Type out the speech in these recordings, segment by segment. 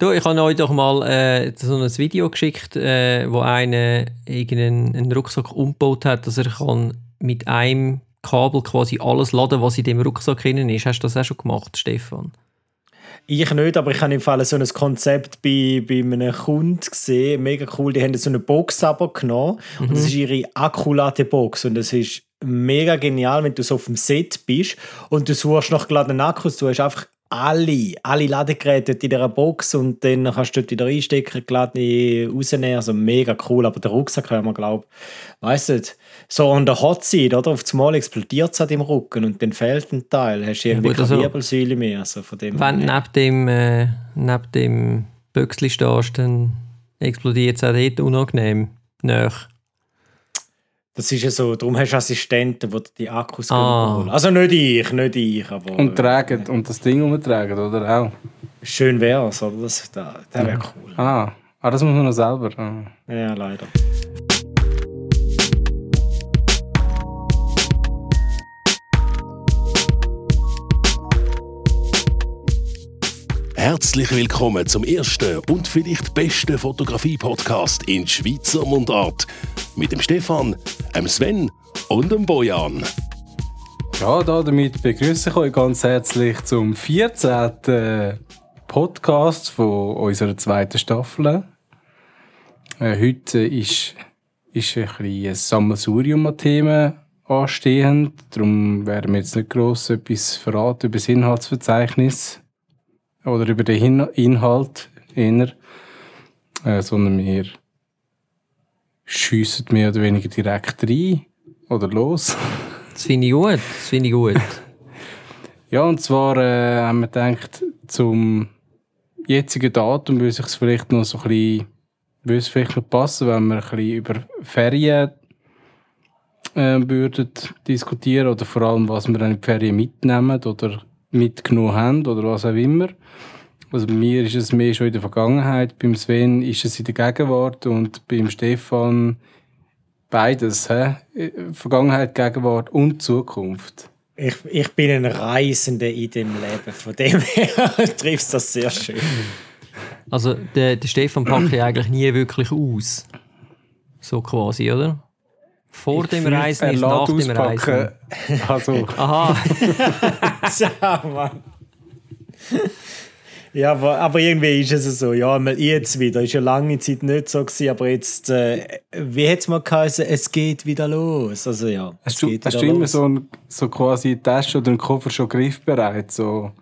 Du, ich habe euch doch mal äh, so ein Video geschickt, äh, wo einer irgendeinen Rucksack umgebaut hat, dass er kann mit einem Kabel quasi alles laden, was in dem Rucksack drin ist. Hast du das auch schon gemacht, Stefan? Ich nicht, aber ich habe im Fall so ein Konzept bei, bei einem Kunden gesehen. Mega cool. Die haben so eine Box genommen. Mhm. Und das ist ihre Akkulade-Box. Und das ist mega genial, wenn du so auf dem Set bist und du suchst nach geladenen Akkus. Du hast einfach alle, alle Ladegeräte in dieser Box und dann kannst du dort wieder einstecken, geladen rausnehmen. Also mega cool. Aber der Rucksack kann man, glaube ich, weißt du, so an der Hot Seat, oder? Auf einmal explodiert es im Rücken und dann fehlt ein Teil. Hast du irgendwie ja, keine also, Wirbelsäule mehr. Also von dem wenn du neben dem, äh, neben dem Büchsli stehst, dann explodiert es auch dort unangenehm. Nach. Das ist ja so, darum hast du Assistenten, die die Akkus ah. holen. Also nicht ich, nicht ich, aber... Und tragen, und das Ding umtragen, oder auch? Schön wäre es, oder? Das, das, das wäre cool. Ah. ah, das muss man noch selber. Ah. Ja, leider. Herzlich willkommen zum ersten und vielleicht besten Fotografie-Podcast in Schweizer Mundart mit dem Stefan, dem Sven und dem Bojan. Ja, damit begrüße ich euch ganz herzlich zum 14. Podcast von unserer zweiten Staffel. Äh, heute ist, ist ein, ein Sammelsurium an Themen anstehend. Darum werden wir jetzt nicht gross etwas verraten über das Inhaltsverzeichnis oder über den Inhalt eher, äh, sondern wir schiessen mehr oder weniger direkt rein oder los. Das finde ich gut, das finde ich gut. ja, und zwar äh, haben wir gedacht, zum jetzigen Datum würde es vielleicht noch so ein bisschen, würde es vielleicht noch passen, wenn wir ein bisschen über Ferien äh, würden diskutieren oder vor allem, was wir dann in die Ferien mitnehmen oder mitgenommen haben oder was auch immer. Also bei mir ist es mehr schon in der Vergangenheit, beim Sven ist es in der Gegenwart und beim Stefan beides. He? Vergangenheit, Gegenwart und Zukunft. Ich, ich bin ein Reisender in dem Leben, von dem her triffst das sehr schön. Also der, der Stefan packt ja eigentlich nie wirklich aus. So quasi, oder? Vor ich dem Reisen ist nach dem Reisen. Also. Aha. Ciao, Mann. Ja, aber, aber irgendwie ist es so. Ja, mal jetzt wieder. Ist ja lange Zeit nicht so gewesen, aber jetzt, äh, wie hat es mal geheißen, es geht wieder los. Also ja. Hast du, hast du immer so, ein, so quasi eine Tasche oder einen Koffer schon griffbereit? So?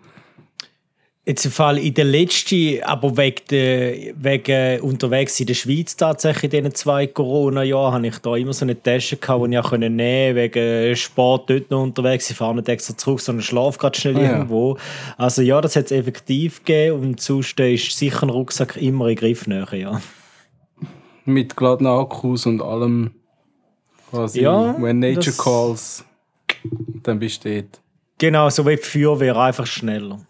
Jetzt im Fall in der letzten, aber wegen, der, wegen unterwegs in der Schweiz tatsächlich in diesen zwei Corona-Jahren, habe ich da immer so eine Tasche gehabt, die ich auch nehmen konnte, wegen Sport dort noch unterwegs. Ich fahre nicht extra zurück, sondern schlafe gerade schnell ah, irgendwo. Ja. Also ja, das hat es effektiv gegeben und sonst ist sicher ein Rucksack immer in Griffnähe, ja. Mit geladenen Akkus und allem quasi, ja, when nature calls, dann bist du dort. Genau, so wie die Feuerwehr, einfach schneller.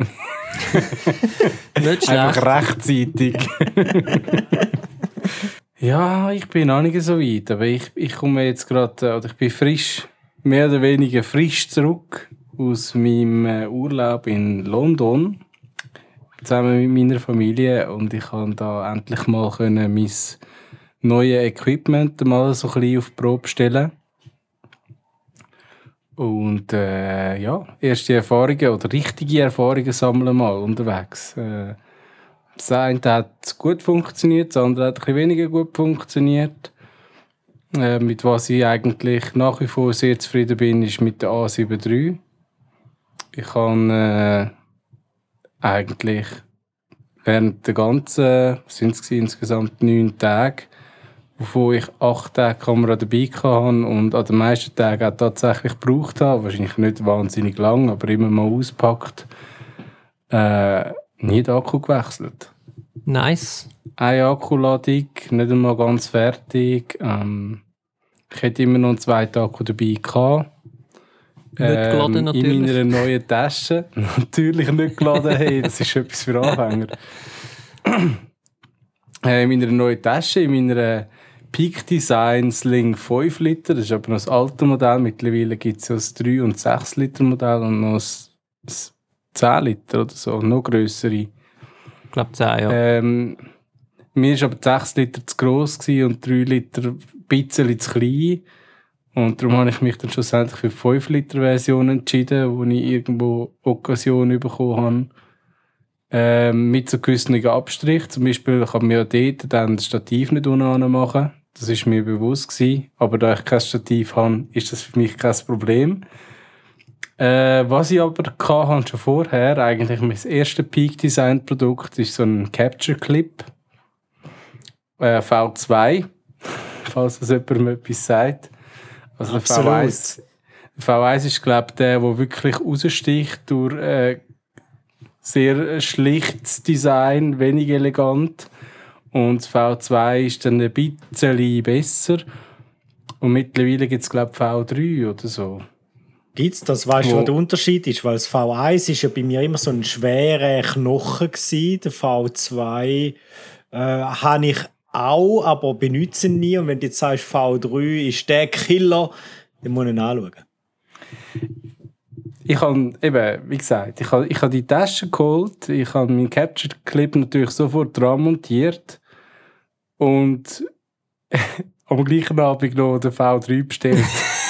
Nicht schlecht. Einfach rechtzeitig. ja, ich bin noch nicht so weit, aber ich, ich komme jetzt gerade, äh, oder ich bin frisch, mehr oder weniger frisch zurück aus meinem äh, Urlaub in London zusammen mit meiner Familie und ich konnte da endlich mal können mein neues Equipment mal so ein bisschen auf die Probe stellen. Und äh, ja, erste Erfahrungen oder richtige Erfahrungen sammeln mal unterwegs. Äh, das eine hat gut funktioniert, das andere hat ein bisschen weniger gut funktioniert. Äh, mit was ich eigentlich nach wie vor sehr zufrieden bin, ist mit der A7 III. Ich habe äh, eigentlich während der ganzen, sind es insgesamt neun Tage, wovon ich acht Tage Kamera dabei hatte und an den meisten Tagen auch tatsächlich gebraucht habe. Wahrscheinlich nicht wahnsinnig lang, aber immer mal auspackt. Äh, nie den Akku gewechselt. Nice. Eine Akkuladung, nicht einmal ganz fertig. Ähm, ich hätte immer noch einen zweiten Akku dabei gehabt. Nicht geladen natürlich. In meiner neuen Tasche. natürlich nicht geladen, hey, das ist etwas für Anfänger. äh, in meiner neuen Tasche, in meiner Peak Design Sling 5 Liter, das ist aber noch das alte Modell. Mittlerweile gibt es ja das 3 und 6 Liter Modell und noch das 10 Liter oder so, noch größere. Ich glaube 10, ja. Ähm, mir war aber 6 Liter zu gross und 3 Liter ein bisschen zu klein. Und darum habe ich mich dann schlussendlich für die 5 Liter Version entschieden, wo ich irgendwo Occasion bekommen habe. Ähm, mit so gewissen Abstrich. Zum Beispiel kann man ja dort dann das Stativ nicht unten machen. Das ist mir bewusst gewesen. Aber da ich kein Stativ habe, ist das für mich kein Problem. Äh, was ich aber hatte, schon vorher, eigentlich mein erstes Peak Design Produkt, ist so ein Capture Clip. Äh, V2. Falls das jemandem etwas sagt. Also der V1, V1 ist, glaube ich, der, der wirklich raussticht durch äh, sehr schlichtes Design, wenig elegant. Und das V2 ist dann ein bisschen besser. Und mittlerweile gibt es, glaube ich, V3 oder so. Gibt es das? Weißt du, was der Unterschied ist? Weil das V1 ist ja bei mir immer so ein schwerer Knochen gewesen. Der V2 äh, habe ich auch, aber benutze ihn nie. Und wenn du jetzt sagst, V3 ist der Killer, dann muss ich ihn anschauen. Ich habe eben, wie gesagt, ich habe, ich habe die Tasche geholt, ich habe meinen Capture Clip natürlich sofort dran montiert und am gleichen Abend noch den V3 bestellt.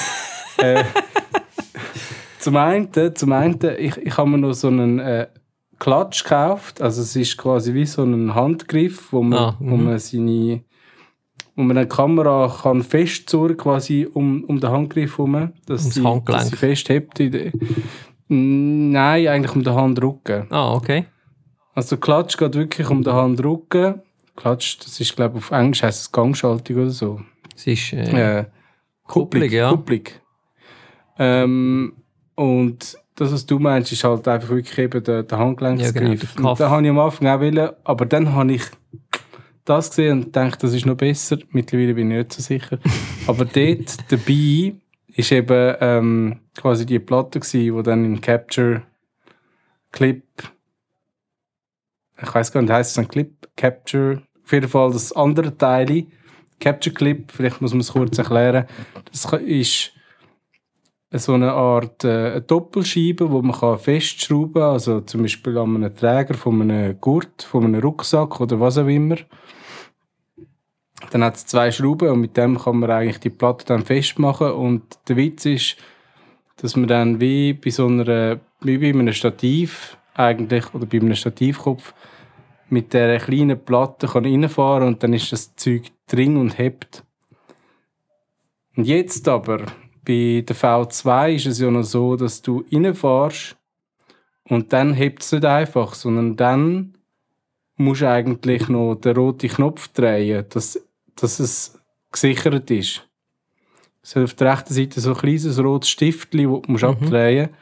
äh, zum einen, zum einen ich, ich habe mir noch so einen äh, Klatsch gekauft. Also es ist quasi wie so ein Handgriff, wo man, ah, wo mhm. man seine wo man eine Kamera kann festzurren quasi um, um den Handgriff herum, dass, sie, dass sie festhebt. Nein, eigentlich um den Handrücken. Ah, okay. Also Klatsch geht wirklich um den Handrücken. Klatsch, das ist glaube ich auf Englisch heißt es Gangschaltung oder so. Es ist äh, äh, Kupplung, ja. Kupplung. Ähm, und das, was du meinst, ist halt einfach wirklich eben der, der Handgelenksgriff. Ja, genau, da habe ich am Anfang auch wollen, aber dann habe ich das gesehen und dachte, das ist noch besser. Mittlerweile bin ich nicht so sicher. aber dort dabei ist eben ähm, quasi die Platte gewesen, wo dann im Capture Clip ich weiß gar nicht, heißt es ein Clip Capture auf jeden Fall das andere Teil. Capture Clip vielleicht muss man es kurz erklären. Das ist so eine Art äh, eine Doppelscheibe, wo man kann festschrauben kann, also zum Beispiel an einem Träger von einem Gurt, von einem Rucksack oder was auch immer. Dann hat es zwei Schrauben und mit dem kann man eigentlich die Platte dann festmachen. Und der Witz ist, dass man dann wie bei so einer, wie bei einem Stativ eigentlich, oder bei einem Stativkopf, mit der kleinen Platte kann reinfahren und dann ist das Zeug drin und hebt. Und jetzt aber bei der V2 ist es ja noch so, dass du reinfährst und dann hebt es nicht einfach, sondern dann musst du eigentlich noch den roten Knopf drehen, dass, dass es gesichert ist. Es hat auf der rechten Seite so ein kleines rotes Stift, das du mhm. abdrehen musst.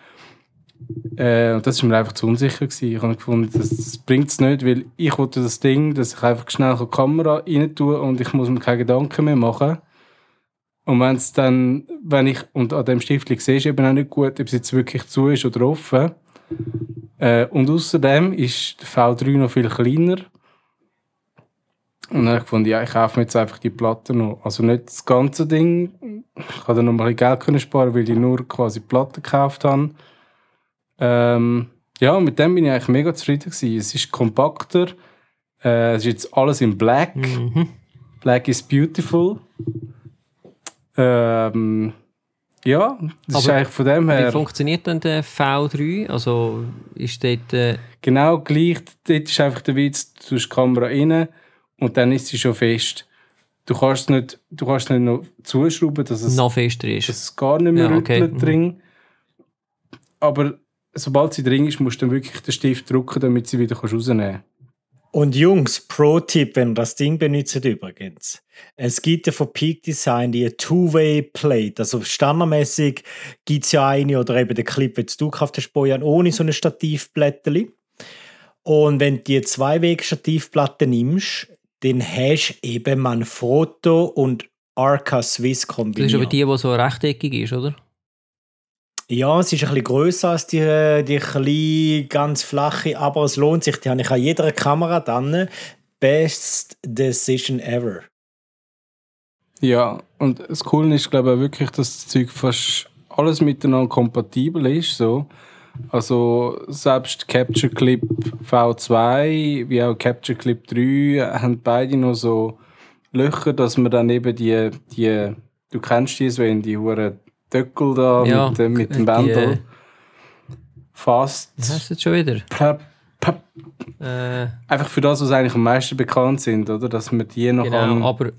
Äh, und das war mir einfach zu unsicher. Gewesen. Ich habe gefunden, das, das bringt es nicht, weil ich wollte das Ding, dass ich einfach schnell die Kamera rein tue und ich muss mir keine Gedanken mehr machen. Und wenn es dann, wenn ich, und an dem Stift sehe ich eben auch nicht gut, ob es jetzt wirklich zu ist oder offen. Äh, und außerdem ist der V3 noch viel kleiner. Und dann habe ich gefunden, ja, ich kaufe mir jetzt einfach die Platte noch. Also nicht das ganze Ding. Ich konnte noch mal ein bisschen Geld sparen, weil ich nur quasi Platte gekauft habe. Ähm, ja, mit dem bin ich eigentlich mega zufrieden gewesen. Es ist kompakter. Äh, es ist jetzt alles in Black. Mhm. Black is beautiful. Ähm, ja, das Aber ist eigentlich von dem her. Wie funktioniert denn der V3? Also ist dort. Äh genau gleich. Dort ist einfach der Witz, du hast die Kamera rein und dann ist sie schon fest. Du kannst nicht, du kannst nicht noch zuschrauben, dass es, noch fester ist. Dass es gar nicht mehr ja, okay. mhm. drin. Aber sobald sie drin ist, musst du dann wirklich den Stift drücken, damit sie wieder rausnehmen kannst. Und Jungs, Pro-Tipp, wenn ihr das Ding benutzt übrigens. Es gibt ja von Peak Design die Two-Way-Plate. Also standardmäßig gibt es ja eine oder eben den Clip, den du gekauft hast, Bojan, ohne so ein Stativblättchen. Und wenn du die Zwei-Weg-Stativplatte nimmst, dann hast du eben Manfrotto und Arca Swiss kombiniert. Das ist aber die, die so rechteckig ist, oder? Ja, es ist ein bisschen grösser als die, die kleine, ganz flache, aber es lohnt sich. Die habe ich an jeder Kamera dann. Best Decision ever. Ja, und das Coole ist, glaube ich, wirklich, dass das Zeug fast alles miteinander kompatibel ist. So. Also selbst Capture Clip V2 wie auch Capture Clip 3 haben beide noch so Löcher, dass man dann eben die, die du kennst die, wenn die hure Döckel da Ja, mit, dem- mit dem die, Bändel äh, fast Was hast du jetzt schon wieder? pap, pap, Äh, einfach für das, was eigentlich am meisten bekannt sind, oder? Dass man die noch genau, kann aber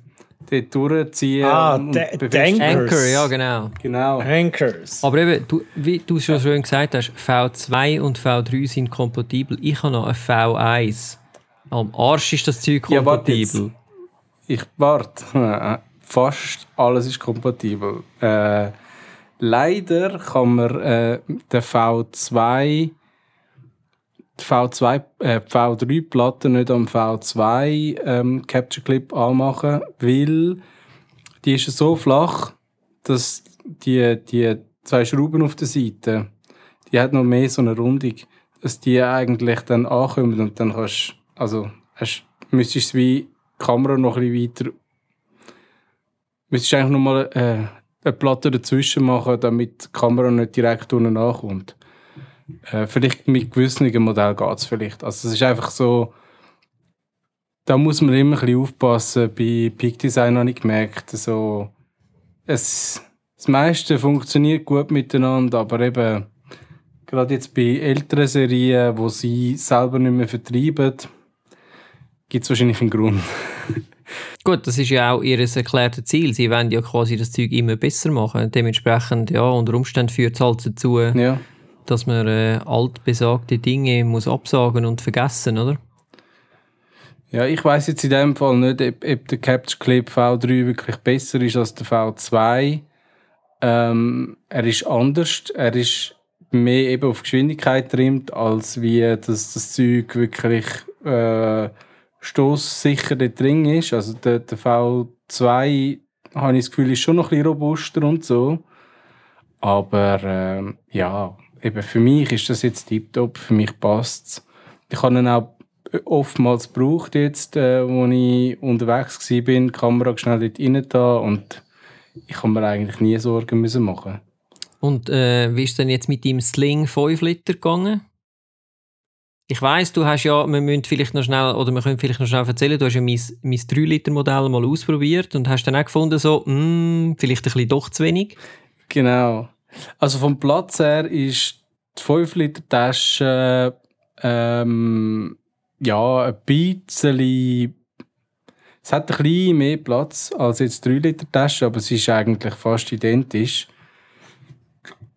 dort durchziehen Ah, und Anchors. Anchor, ja genau. Genau. Anchors. Aber eben, du, wie du schon schön gesagt hast, V2 und V3 sind kompatibel. Ich habe noch ein V1. Am Arsch ist das Zeug Ja, kompatibel. Ich warte. Fast alles ist kompatibel. Äh, leider kann man äh, den V2 die V2, äh, V3-Platte nicht am V2 ähm, Capture Clip anmachen, weil die ist so flach, dass die, die zwei Schrauben auf der Seite, die hat noch mehr so eine Rundung, dass die eigentlich dann ankommen und dann kannst also hast, müsstest du die Kamera noch ein bisschen weiter müsstest eigentlich noch mal äh, eine Platte dazwischen machen, damit die Kamera nicht direkt unten ankommt. Äh, vielleicht mit gewissen Modellen geht es vielleicht. Also es ist einfach so, da muss man immer ein bisschen aufpassen. Bei Peak Design habe ich gemerkt, so, es, das meiste funktioniert gut miteinander, aber eben gerade jetzt bei älteren Serien, wo sie selber nicht mehr vertreiben, gibt es wahrscheinlich einen Grund. Gut, das ist ja auch ihr erklärtes Ziel. Sie wollen ja quasi das Zeug immer besser machen. Dementsprechend, ja, unter Umständen führt es halt dazu, Ja. dass man äh, altbesagte Dinge muss absagen und vergessen, oder? Ja, ich weiß jetzt in dem Fall nicht, ob, ob der Capture Clip V3 wirklich besser ist als der V2. Ähm, er ist anders. Er ist mehr eben auf Geschwindigkeit trimmt, als wie dass das Zeug wirklich äh, stoßsicher dort drin ist. Also der, der V2 habe ich das Gefühl, ist schon noch ein bisschen robuster und so. Aber ähm, ja, eben für mich ist das jetzt tiptop, für mich passt es. Ich habe ihn auch oftmals gebraucht jetzt, äh, als ich unterwegs war, die Kamera schnell dort rein da und ich habe mir eigentlich nie Sorgen müssen machen. Und äh, wie ist denn jetzt mit deinem Sling 5 Liter gegangen? Ich weiss, du hast ja, wir müssen vielleicht noch schnell, oder wir können vielleicht noch schnell erzählen, du hast ja mein, mein 3 Liter Modell mal ausprobiert und hast dann auch gefunden, so, mm, vielleicht ein bisschen doch zu wenig. Genau. Also vom Platz her ist die 5 Liter Tasche ähm, ja ein bisschen es hat ein bisschen mehr Platz als jetzt 3 Liter Tasche, aber es ist eigentlich fast identisch.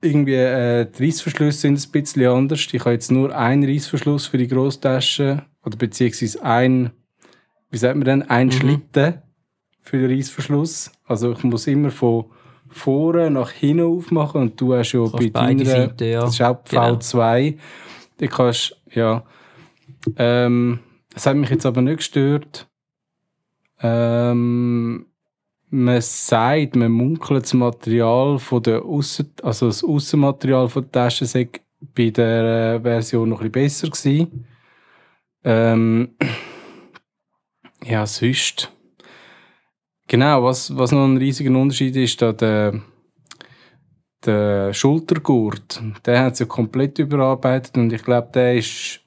Irgendwie äh, die Reissverschlüsse sind ein bisschen anders. Ich habe jetzt nur einen Reissverschluss für die Grosstasche oder beziehungsweise ein, wie sagt man denn, ein Schlitten für den Reissverschluss. Also ich muss immer von vorne nach hinten aufmachen und du hast ja bei deiner, Seiten, ja. das ist auch die Genau. V2, die kannst, ja, ähm, das hat mich jetzt aber nicht gestört. Ähm, man sagt, man munkelt das Material von der Aussen, also das Aussenmaterial von der Tasche sei bei der äh, Version noch ein besser gewesen. Ähm, ja, sonst. Genau, was, was noch ein riesiger Unterschied ist, da der, der Schultergurt. Der hat sich ja komplett überarbeitet und ich glaube, der ist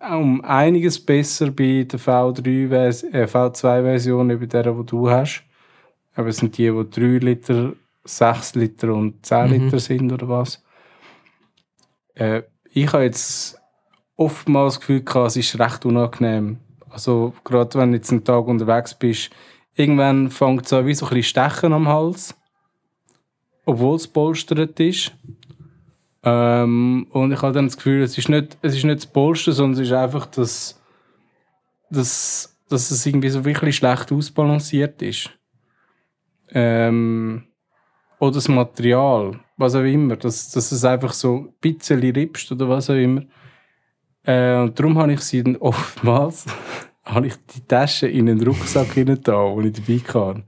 um einiges besser bei der V3 -Vers äh, V2-Version, bei der, die du hast. Aber es sind die, die 3 Liter, 6 Liter und 10 Mhm. Liter sind oder was. Äh, ich habe jetzt oftmals das Gefühl, gehabt, es ist recht unangenehm. Also gerade wenn du jetzt einen Tag unterwegs bist, irgendwann fängt es an wie so ein bisschen Stechen am Hals, obwohl es polstert ist. Ähm, und ich habe dann das Gefühl, es ist nicht, es ist nicht das Polstern, sondern es ist einfach, dass, dass, dass es irgendwie so wirklich schlecht ausbalanciert ist. Ähm, oder das Material, was auch immer, dass, dass es einfach so ein bisschen ripst oder was auch immer. Äh, und darum habe ich sie dann oftmals habe ich die Tasche in einen Rucksack hinein da, wo ich dabei kann.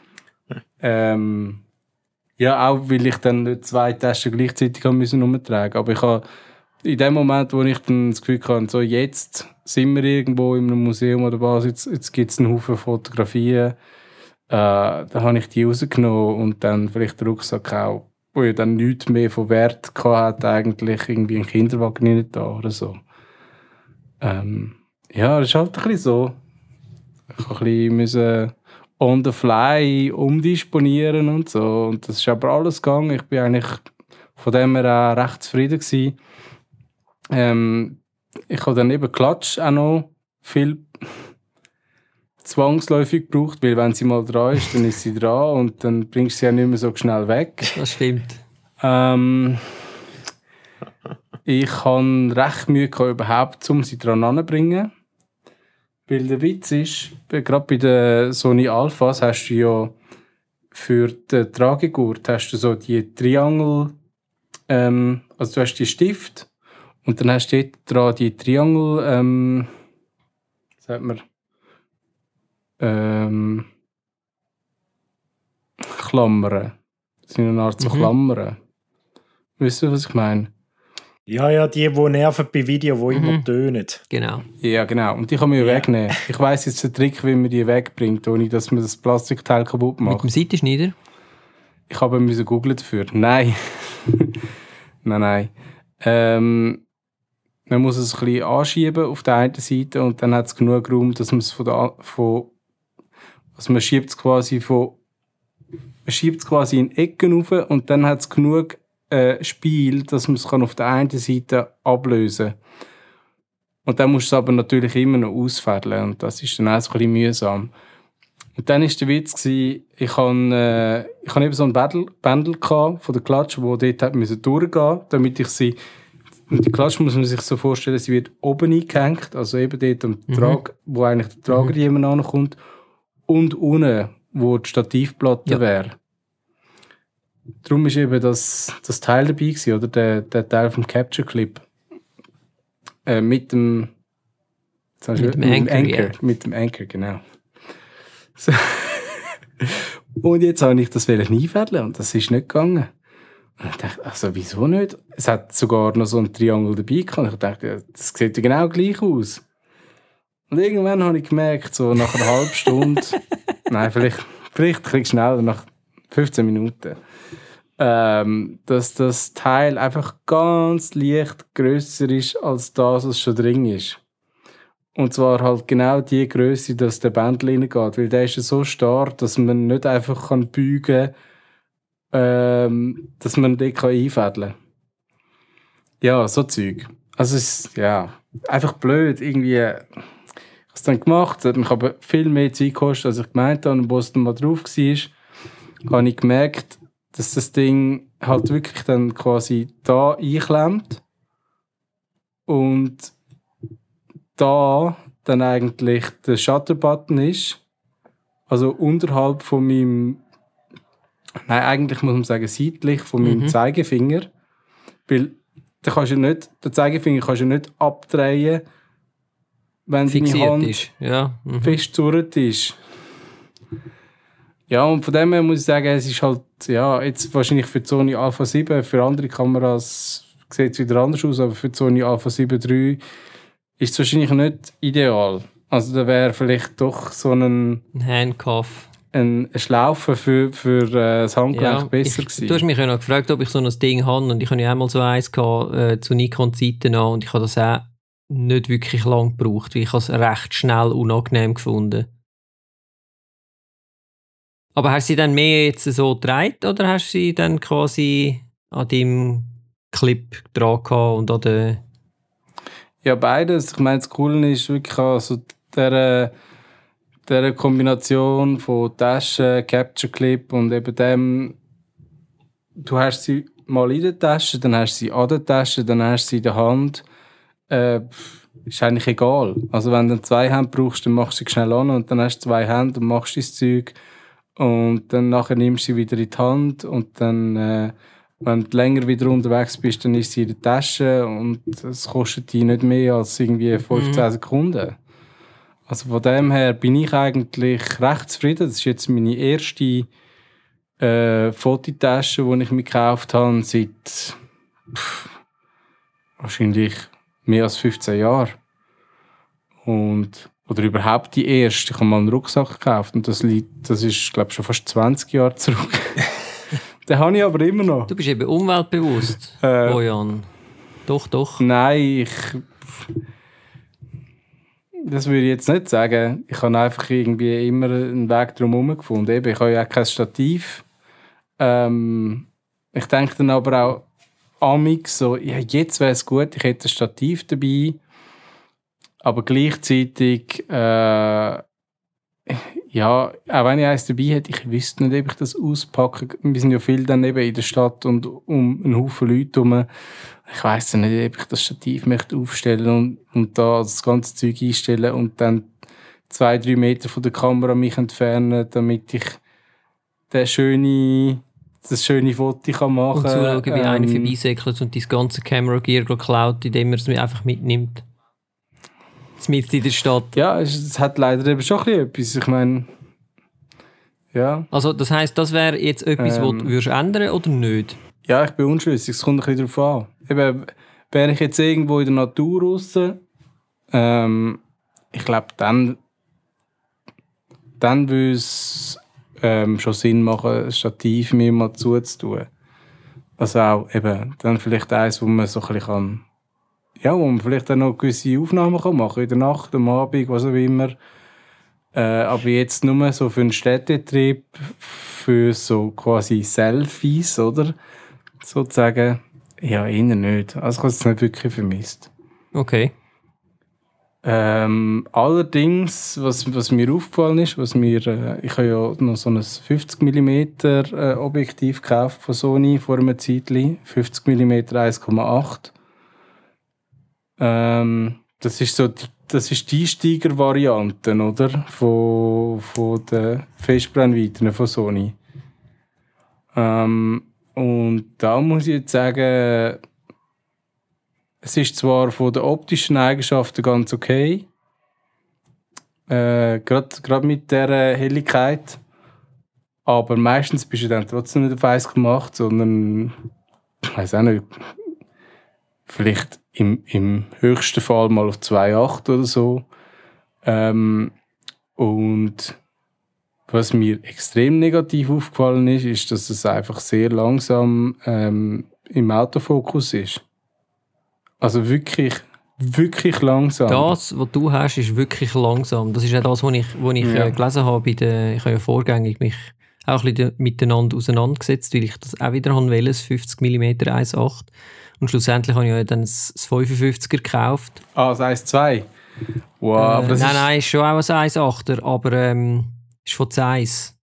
ähm, ja, auch weil ich dann nicht zwei Taschen gleichzeitig haben müssen umtragen. Aber ich habe in dem Moment, wo ich dann das Gefühl hatte, so jetzt sind wir irgendwo in einem Museum oder was, jetzt, jetzt gibt es einen Haufen Fotografien, äh, dann habe ich die rausgenommen und dann vielleicht den Rucksack auch wo ja dann nichts mehr von Wert hat eigentlich irgendwie einen Kinderwagen nicht da oder so. Ähm, ja, das ist halt ein bisschen so. Ich musste ein bisschen on the fly umdisponieren und so. Und das ist aber alles gegangen. Ich bin eigentlich von dem her auch recht zufrieden. Ähm, ich habe dann eben Klatsch auch noch viel zwangsläufig gebraucht, weil wenn sie mal dran ist, dann ist sie dran und dann bringst du sie ja nicht mehr so schnell weg. Das stimmt. Ähm, ich habe recht Mühe gehabt, überhaupt, um sie dran anzubringen. Weil der Witz ist, gerade bei den Sony Alphas hast du ja für den Tragegurt hast du so die Triangel, ähm, also du hast die Stift und dann hast du dort dran die Triangel, ähm, sagt man, ähm, Klammern. Das sind eine Art so mhm. Klammern. Wisst ihr, was ich meine? Ja, ja, die, die nerven bei Video, die mhm. immer tönen. Genau. Ja, genau. Und die kann man ja, wegnehmen. Ich weiss jetzt den Trick, wie man die wegbringt, ohne dass man das Plastikteil kaputt macht. Mit dem Seitenschneider? Ich habe müssen googlen dafür. Nein. nein, nein. Ähm, man muss es ein bisschen anschieben auf der einen Seite und dann hat es genug Raum, dass man es von der, von, also man schiebt es quasi von, man schiebt es quasi in Ecken rauf und dann hat es genug äh, Spiel, dass man es auf der einen Seite ablösen kann. Und dann musst du es aber natürlich immer noch ausfädeln und das ist dann auch ein bisschen mühsam. Und dann war der Witz, gewesen, ich hatte äh, ich hab eben so ein Bändel von der Klatsche, wo dort hat müssen durchgehen damit ich sie und die Klatsche muss man sich so vorstellen, sie wird oben eingehängt, also eben dort am mhm. Trag, wo eigentlich der Trager mhm. jemand ankommt, und unten, wo die Stativplatte ja. wäre. Darum ist eben das, das Teil dabei gewesen, oder der, der Teil vom Capture Clip. Äh, mit dem, mit, dem Anchor, Anchor yeah. mit dem Anchor, genau. So. und jetzt habe ich das einfädeln und das ist nicht gegangen. Und ich dachte, also wieso nicht? Es hat sogar noch so ein Triangel dabei gehabt. Ich dachte, das sieht ja genau gleich aus. Und irgendwann habe ich gemerkt, so nach einer halben Stunde, nein, vielleicht, vielleicht ein bisschen schneller, nach 15 Minuten, ähm, dass das Teil einfach ganz leicht größer ist als das, was schon drin ist. Und zwar halt genau die Größe, dass der Bändel reingeht. Weil der ist ja so stark, dass man nicht einfach kann beugen kann, ähm, dass man den kann einfädeln kann. Ja, so Zeug. Also es ist, ja, einfach blöd. Irgendwie, es dann gemacht, hat mich aber viel mehr Zeit gekostet, als ich gemeint habe. Und wo es dann mal drauf war, habe ich gemerkt, dass das Ding halt wirklich dann quasi da einklemmt und da dann eigentlich der Shutter-Button ist. Also unterhalb von meinem, nein, eigentlich muss man sagen, seitlich von meinem mhm. Zeigefinger. Weil da kannst du nicht, den Zeigefinger kannst du nicht abdrehen, wenn Fixiert deine Hand ist. Ja. Mhm. fest ist. Ja, und von dem her muss ich sagen, es ist halt, ja, jetzt wahrscheinlich für die Sony Alpha 7, für andere Kameras sieht es wieder anders aus, aber für die Sony Alpha 7 III ist es wahrscheinlich nicht ideal. Also da wäre vielleicht doch so ein... Ein Handcuff. Ein Schlaufe für, für äh, das Handgelenk ja, besser ich, gewesen. Du hast mich ja noch gefragt, ob ich so ein Ding habe und ich habe ja einmal so eins gehabt, äh, zu Nikon-Zeiten an und ich habe das auch nicht wirklich lang gebraucht, weil ich es recht schnell unangenehm gefunden aber hast du sie dann mehr jetzt so gedreht oder hast du sie dann quasi an dem Clip dran und an. Ja, beides. Ich meine, das Coole ist wirklich also der Kombination von Tasche, Capture Clip und eben dem, du hast sie mal in der Tasche, dann hast du sie an der Tasche, dann hast du sie in der Hand. Äh, ist eigentlich egal. Also wenn du zwei Hände brauchst, dann machst du sie schnell an und dann hast du zwei Hände und machst das Zeug. Und dann nachher nimmst du sie wieder in die Hand und dann, äh, wenn du länger wieder unterwegs bist, dann ist sie in der Tasche und es kostet dich nicht mehr als irgendwie 15 mhm. Sekunden. Also von dem her bin ich eigentlich recht zufrieden. Das ist jetzt meine erste äh, Fototasche, die ich mir gekauft habe seit pff, wahrscheinlich mehr als 15 Jahren. Und oder überhaupt die erste. Ich habe mal einen Rucksack gekauft und das, liegt, das ist, glaube ich, schon fast 20 Jahre zurück. Den habe ich aber immer noch. Du bist eben umweltbewusst, Äh. Bojan. Doch, doch. Nein, ich. Das würde ich jetzt nicht sagen. Ich habe einfach irgendwie immer einen Weg drumherum gefunden. Eben, ich habe ja auch kein Stativ. Ähm, ich denke dann aber auch amig so, ja, jetzt wäre es gut, ich hätte ein Stativ dabei. Aber gleichzeitig, äh, ja, auch wenn ich eins dabei hätte, ich wüsste nicht, ob ich das auspacke. Wir sind ja viel dann eben in der Stadt und um einen Haufen Leute herum. Ich dann nicht, ob ich das Stativ möchte aufstellen und, und da das ganze Zeug einstellen und dann zwei, drei Meter von der Kamera mich entfernen, damit ich den schöne, das schöne Foto kann machen Und zuschauen, wie einer Ähm, vorbeisäckelt und dein ganze Camera Gear klaut, indem er es mir einfach mitnimmt. Mitten in der Stadt. Ja, es, hat leider eben schon ein bisschen etwas. Ich meine, ja. Also, das heisst, das wäre jetzt etwas, was Ähm. du würdest ändern oder nicht? Ja, ich bin unschlüssig. Es kommt ein bisschen darauf an. Eben, wäre ich jetzt irgendwo in der Natur raus, ähm, ich glaube, dann, dann würde es ähm, schon Sinn machen, ein Stativ mir mal zuzutun. Also auch eben, dann vielleicht eins, wo man so ein bisschen kann, ja, wo man vielleicht dann noch gewisse Aufnahmen kann machen in der Nacht, am Abend, was auch immer. Äh, aber jetzt nur so für einen Städtetrip, für so quasi Selfies, oder? Sozusagen, ja, eher nicht. Also ich habe es nicht wirklich vermisst. Okay. Ähm, allerdings, was, was mir aufgefallen ist, was mir, äh, ich habe ja noch so ein 50 mm äh, Objektiv gekauft von Sony vor einem Zeitli, 50 mm 1,8. Ähm, das ist so, die, das ist die Steiger-Variante, oder? Von, von den Festbrennweiten von Sony. Ähm, und da muss ich jetzt sagen, es ist zwar von den optischen Eigenschaften ganz okay, äh, gerade mit der Helligkeit, aber meistens bist du dann trotzdem nicht auf 1,8, sondern ich weiß auch nicht, vielleicht im, im höchsten Fall mal auf 2,8 oder so. Ähm, und was mir extrem negativ aufgefallen ist, ist, dass es einfach sehr langsam ähm, im Autofokus ist. Also wirklich, wirklich langsam. Das, was du hast, ist wirklich langsam. Das ist ja das, was ich, was ich Ja. äh, gelesen habe. Bei der, ich habe ja vorgängig mich auch ein bisschen miteinander auseinandergesetzt, weil ich das auch wieder wollte, das 50 mm 1.8. Und schlussendlich habe ich ja dann das das 55er gekauft. Ah, das 1,2. Wow, Äh, das nein, ist, nein, ist schon auch ein 1.8er, aber ähm, ist von 1.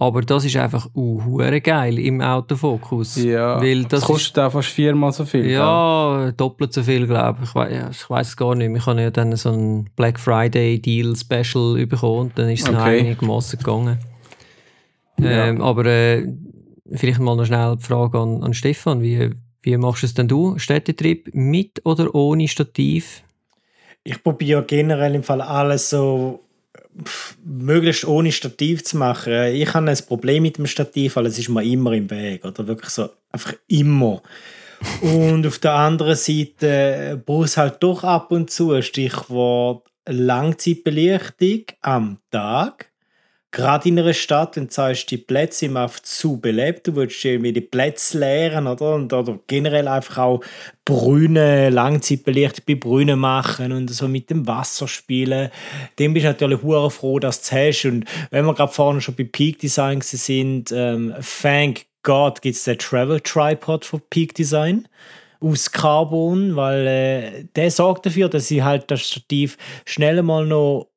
Aber das ist einfach uh, hure geil im Autofokus. Ja, weil das das kostet auch fast viermal so viel. gell? Ja, doppelt so viel, glaube ich. Ich, wei- ja, ich weiß es gar nicht. Ich habe ja dann so ein Black Friday Deal Special bekommen und dann ist es noch Okay. einigermaßen gegangen. Ähm, aber äh, vielleicht mal noch schnell die Frage an, an Stefan. Wie, wie machst du es denn du? Städtetrip mit oder ohne Stativ? Ich probiere generell im Fall alles so möglichst ohne Stativ zu machen. Ich habe ein Problem mit dem Stativ, weil es ist mir immer im Weg. Oder wirklich so, einfach immer. Und auf der anderen Seite brauche ich halt doch ab und zu, Stichwort Langzeitbelichtung am Tag. Gerade in einer Stadt, wenn du sagst, die Plätze sind oft zu belebt, du willst irgendwie die Plätze leeren, oder? Und, oder generell einfach auch Brüne, Langzeitbelichtung bei Brünen machen und so mit dem Wasser spielen. Dem bist du natürlich hure froh, dass du es hast. Und wenn wir gerade vorne schon bei Peak Design sind, ähm, thank God gibt es den Travel Tripod von Peak Design aus Carbon, weil äh, der sorgt dafür, dass ich halt das Stativ schnell mal noch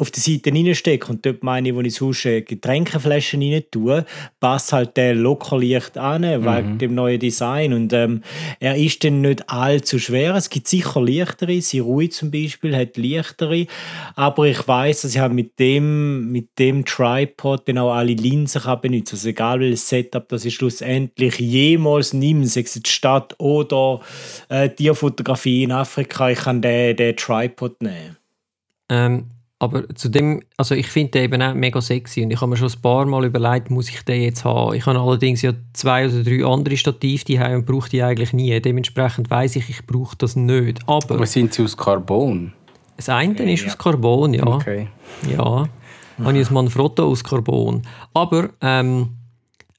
auf die Seite reinstecke und dort meine ich, wo ich sonst äh, Getränkeflaschen rein tue, passt halt der locker leicht an, wegen dem neuen Design. Und ähm, er ist dann nicht allzu schwer. Es gibt sicher leichtere, Sirui zum Beispiel hat leichtere, aber ich weiß, dass ich halt mit dem, mit dem Tripod dann auch alle Linsen kann benutzen. Also egal welches Setup das ich schlussendlich jemals nehme, sei es jetzt Stadt oder äh, Tierfotografie in Afrika, ich kann den, den Tripod nehmen. Ähm, aber zu dem, also ich finde den eben auch mega sexy und ich habe mir schon ein paar Mal überlegt, muss ich den jetzt haben. Ich habe allerdings ja zwei oder drei andere Stative die und brauche die eigentlich nie. Dementsprechend weiß ich, ich brauche das nicht. Aber Aber sind sie aus Carbon? das eine ist aus Carbon, ja. Okay. Ja, habe ich ein Manfrotto aus Carbon. Aber ähm,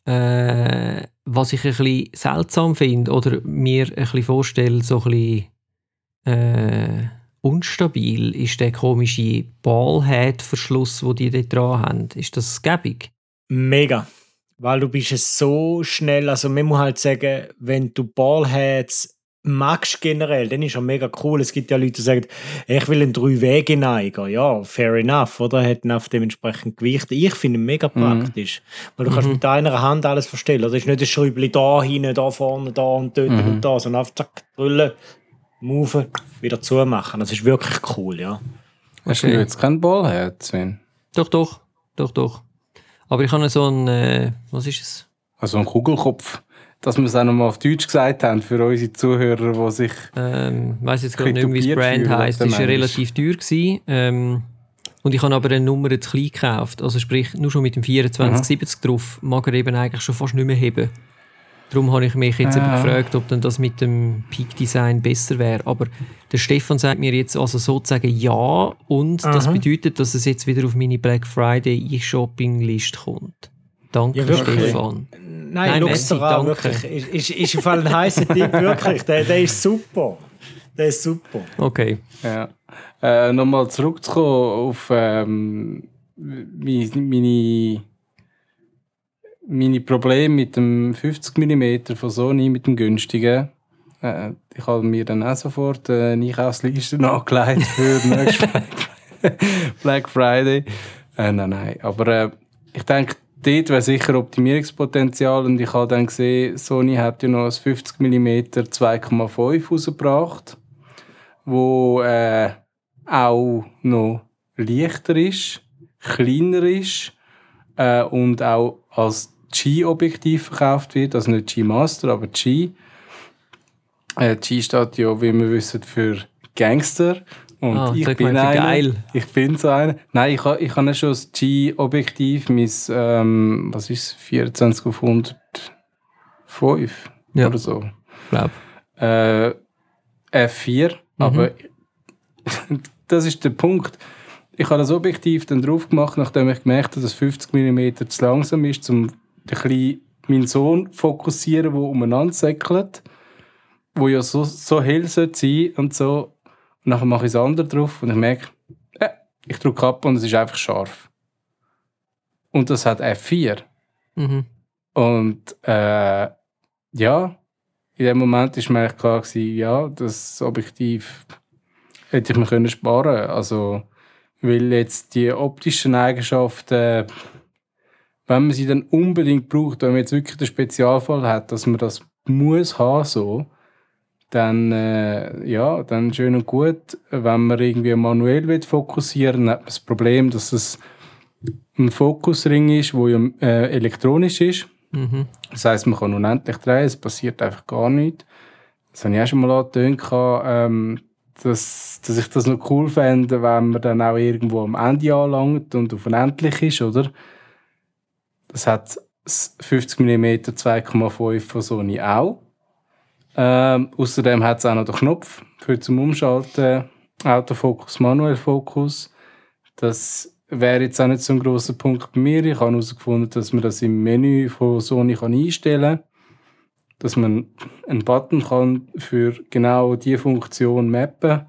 Äh, was ich ein bisschen seltsam finde oder mir ein bisschen vorstelle, so ein bisschen äh, unstabil, ist der komische Ballhead-Verschluss, den die dort dran haben. Ist das gäbig? Mega. Weil du bist es so schnell, also man muss halt sagen, wenn du Ballheads magst generell, dann ist er mega cool. Es gibt ja Leute, die sagen, ich will einen Drei-Wege-Neiger. Ja, fair enough, oder? Hat auf dementsprechend Gewicht. Ich finde ihn mega Mhm. praktisch. Weil du kannst mit einer Hand alles verstellen. Das ist nicht ein Schräubchen da hinten, da vorne, da und dort Mhm. und da, sondern einfach zack, drüllen, move, wieder zumachen. Das ist wirklich cool, ja. Hast Okay. du jetzt keinen Ballhead, Sven? Doch, doch, doch, doch. Aber ich habe so einen, äh, was ist es? Also ein Kugelkopf. Dass wir es auch nochmal auf Deutsch gesagt haben für unsere Zuhörer, die sich. Ähm, ich weiß jetzt gar nicht mehr, wie das Brand heisst. Das war relativ teuer. Gewesen. Ähm, und ich habe aber eine Nummer zu klein gekauft. Also sprich, nur schon mit dem 2470 drauf mag er eben eigentlich schon fast nicht mehr heben. Darum habe ich mich jetzt eben Ah. gefragt, ob dann das mit dem Peak Design besser wäre. Aber der Stefan sagt mir jetzt also sozusagen ja und das Aha. bedeutet, dass es jetzt wieder auf meine Black Friday E-Shopping-Liste kommt. Danke, Ja. Stefan. Nein, Nein, merci, dir an, danke. wirklich. Ist, ist, ist ein heißer Tipp, wirklich. Der, der ist super. Der ist super. Okay. Ja. Äh, Nochmal zurückzukommen auf ähm, mi- meine, meine Probleme mit dem 50 mm von Sony, mit dem günstigen. Äh, ich habe mir dann auch sofort äh, eine Einkaufsliste angelegt für nächstes Black Friday. Äh, nein, nein. Aber äh, ich denke, dort wäre sicher Optimierungspotenzial und ich habe dann gesehen, Sony hat ja noch ein 50 mm 2,5 rausgebracht, wo äh, auch noch leichter ist, kleiner ist äh, und auch als G-Objektiv verkauft wird, also nicht G-Master, aber G. Äh, G steht ja, wie wir wissen, für Gangster. Und Ah, ich bin einer. geil. Ich bin so einer. Nein, ich, ich habe schon das G-Objektiv, mein, ähm, was ist es, 24 auf 105 Ja. oder so. Glaub. Äh, F4, aber das ist der Punkt. Ich habe das Objektiv dann drauf gemacht, nachdem ich gemerkt habe, dass 50 mm zu langsam ist, um kleinen, meinen Sohn fokussieren, der umeinander säckelt, wo ja so, so hell sollte sein und so. Und nachher mache ich das andere drauf und ich merke, äh, ich drücke ab und es ist einfach scharf. Und das hat F4. Mhm. Und äh, ja, in dem Moment war mir klar, gewesen, ja, das Objektiv hätte ich mir können sparen Also, weil jetzt die optischen Eigenschaften, wenn man sie dann unbedingt braucht, wenn man jetzt wirklich den Spezialfall hat, dass man das muss haben, so, dann, äh, ja, dann schön und gut. Wenn man irgendwie manuell will fokussieren hat man das Problem, dass es ein Fokusring ist, der ja äh, elektronisch ist. Mhm. Das heisst, man kann unendlich drehen, es passiert einfach gar nichts. Das habe ich auch schon mal angetönt, ähm, dass, dass ich das noch cool fände, wenn man dann auch irgendwo am Ende anlangt und auf unendlich ist, oder? Das hat das 50 mm 2,5 von Sony auch. Ähm, außerdem hat es auch noch den Knopf für zum Umschalten, Autofokus, Manuellfokus. Das wäre jetzt auch nicht so ein großer Punkt bei mir. Ich habe herausgefunden, dass man das im Menü von Sony kann einstellen kann. Dass man einen Button kann für genau diese Funktion mappen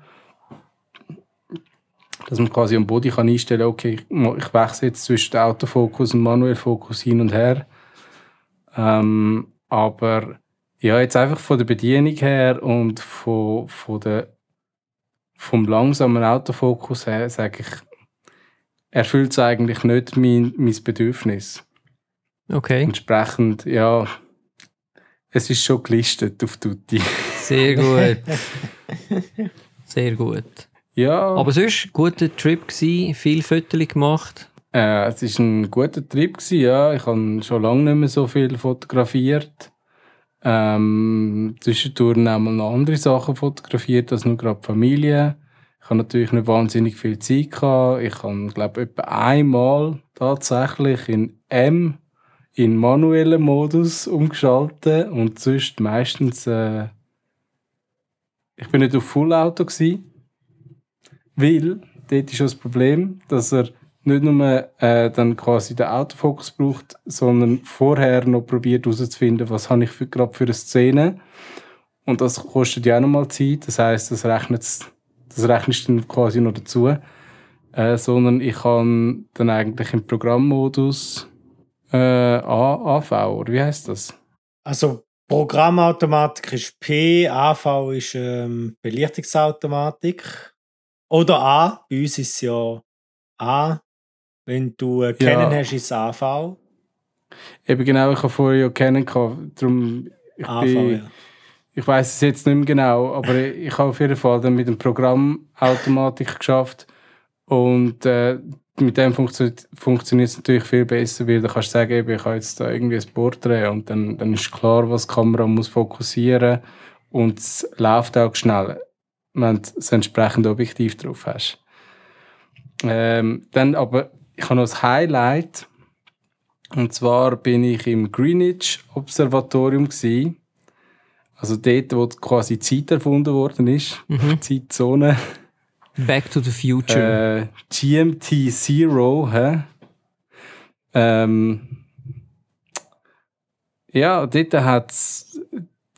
Dass man quasi am Body kann einstellen kann, okay, ich wechsle jetzt zwischen Autofokus und Manuellfokus hin und her. Ähm, aber ja, jetzt einfach von der Bedienung her und von, von der, vom langsamen Autofokus her, sage ich, erfüllt es eigentlich nicht mein, mein Bedürfnis. Okay, Entsprechend, ja, es ist schon gelistet auf Tutti. sehr gut. Sehr gut. Ja, Aber sonst, guter Trip gsi, viel Fotos gemacht. äh, es war ein guter Trip. Gewesen, ja. Ich habe schon lange nicht mehr so viel fotografiert. Ähm, zwischendurch auch mal noch andere Sachen fotografiert, als nur gerade Familie. Ich habe natürlich nicht wahnsinnig viel Zeit gehabt. Ich habe, glaube etwa einmal tatsächlich in M in manuellen Modus umgeschaltet und sonst meistens äh, ich bin nicht auf Full Auto gsi, weil dort ist das Problem, dass er nicht nur äh, dann quasi den Autofokus braucht, sondern vorher noch probiert herauszufinden, was habe ich für, gerade für eine Szene. Und das kostet ja auch nochmal Zeit. Das heißt, das rechnet das rechnest dann quasi noch dazu. Äh, sondern ich kann dann eigentlich im Programmmodus äh, AV, oder wie heißt das? Also Programmautomatik ist P, AV ist ähm, Belichtungsautomatik. Oder A, bei uns ist es ja A. Wenn du äh, Canon ja. hast, ist es AV. Eben genau, ich habe vorher ja Canon gehabt, darum ich AV, bin, ja. Ich weiß es jetzt nicht mehr genau, aber ich habe auf jeden Fall dann mit dem Programm Automatik geschafft und äh, mit dem funktio funktioniert es natürlich viel besser, weil du kannst sagen, eben, ich habe jetzt da irgendwie ein Porträt und dann, dann ist klar, was die Kamera muss fokussieren und es läuft auch schnell, wenn du das entsprechende Objektiv drauf hast. Ähm, dann aber, ich habe noch ein Highlight und zwar bin ich im Greenwich Observatorium gewesen. Also dort, wo quasi Zeit erfunden worden ist, mhm. Zeitzone. Back to the Future. Äh, GMT Zero, hä? Ähm, ja, dort hat's,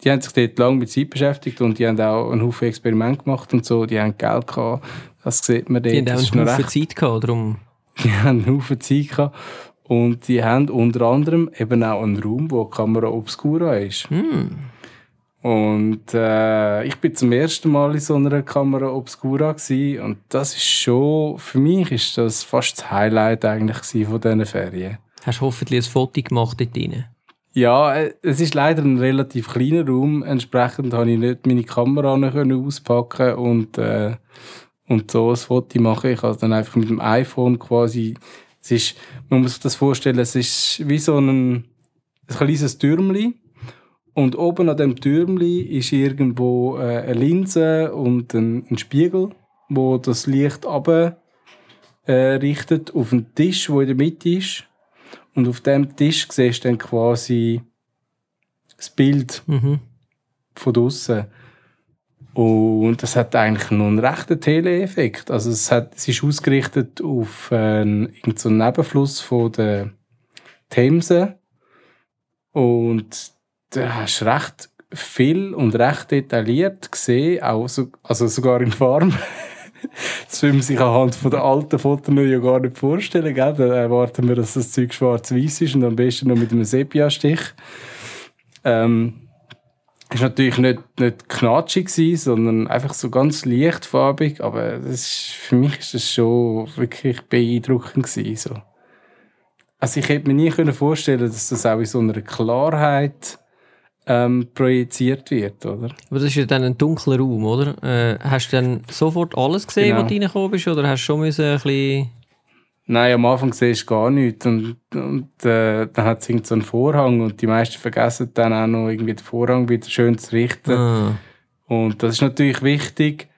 die haben sich dort lange mit Zeit beschäftigt und die haben auch einen Haufen Experiment gemacht und so, die haben Geld gehabt, das sieht man dort. Die haben auch einen Haufen Zeit gehabt, darum. Die haben einen Haufen Zeit gehabt und die haben unter anderem eben auch einen Raum, wo die Kamera obscura ist. Mm. Und äh, ich bin zum ersten Mal in so einer Kamera Obscura gewesen, und das ist schon, für mich ist das fast das Highlight eigentlich von diesen Ferien. Hast du hoffentlich ein Foto gemacht dort drin? Ja, äh, es ist leider ein relativ kleiner Raum, entsprechend konnte ich nicht meine Kamera auspacken und, äh, und so ein Foto machen. Ich habe dann einfach mit dem iPhone quasi, es ist, man muss sich das vorstellen, es ist wie so ein, ein kleines Türmchen und oben an dem Türmli ist irgendwo äh, eine Linse und ein, ein, Spiegel, wo das Licht ab äh, richtet auf einen Tisch, wo in der Mitte ist. Und auf dem Tisch siehst du dann quasi das Bild mhm. von draussen. Und das hat eigentlich noch einen rechten Teleeffekt. Also es, hat, es ist ausgerichtet auf einen, so einen Nebenfluss von der Themse. Und da hast recht viel und recht detailliert gesehen, auch so, also sogar in Form. das will man sich anhand der alten Fotos ja gar nicht vorstellen. Gell? Dann erwarten wir, dass das Zeug schwarz-weiß ist und am besten noch mit einem Sepia-Stich. Ähm, ist natürlich nicht, nicht knatschig sondern einfach so ganz leichtfarbig, aber das ist, für mich ist das schon wirklich beeindruckend gewesen, so. Also ich hätte mir nie vorstellen dass das auch in so einer Klarheit ähm, projiziert wird, oder? Aber das ist ja dann ein dunkler Raum, oder? Äh, hast du dann sofort alles gesehen, genau. was du reingekommen bist, oder hast du schon müssen ein bisschen... Nein, am Anfang siehst du gar nichts und, und äh, dann hat es so einen Vorhang und die meisten vergessen dann auch noch irgendwie den Vorhang wieder schön zu richten. Ah. Und das ist natürlich wichtig,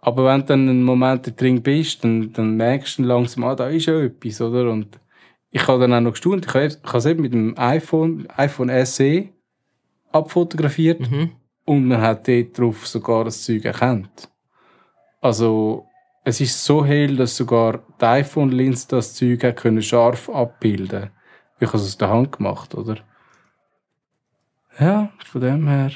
aber wenn du dann einen Moment drin bist, dann, dann merkst du langsam, ah, da ist ja etwas, oder? Und ich habe dann auch noch gestaunt, ich habe es eben mit dem iPhone, iPhone SE abfotografiert mhm. und man hat dort drauf sogar das Zeug erkannt. Also es ist so hell, dass sogar die iPhone-Linse das Zeug hat können scharf abbilden. Ich habe es aus der Hand gemacht, oder? Ja, von dem her.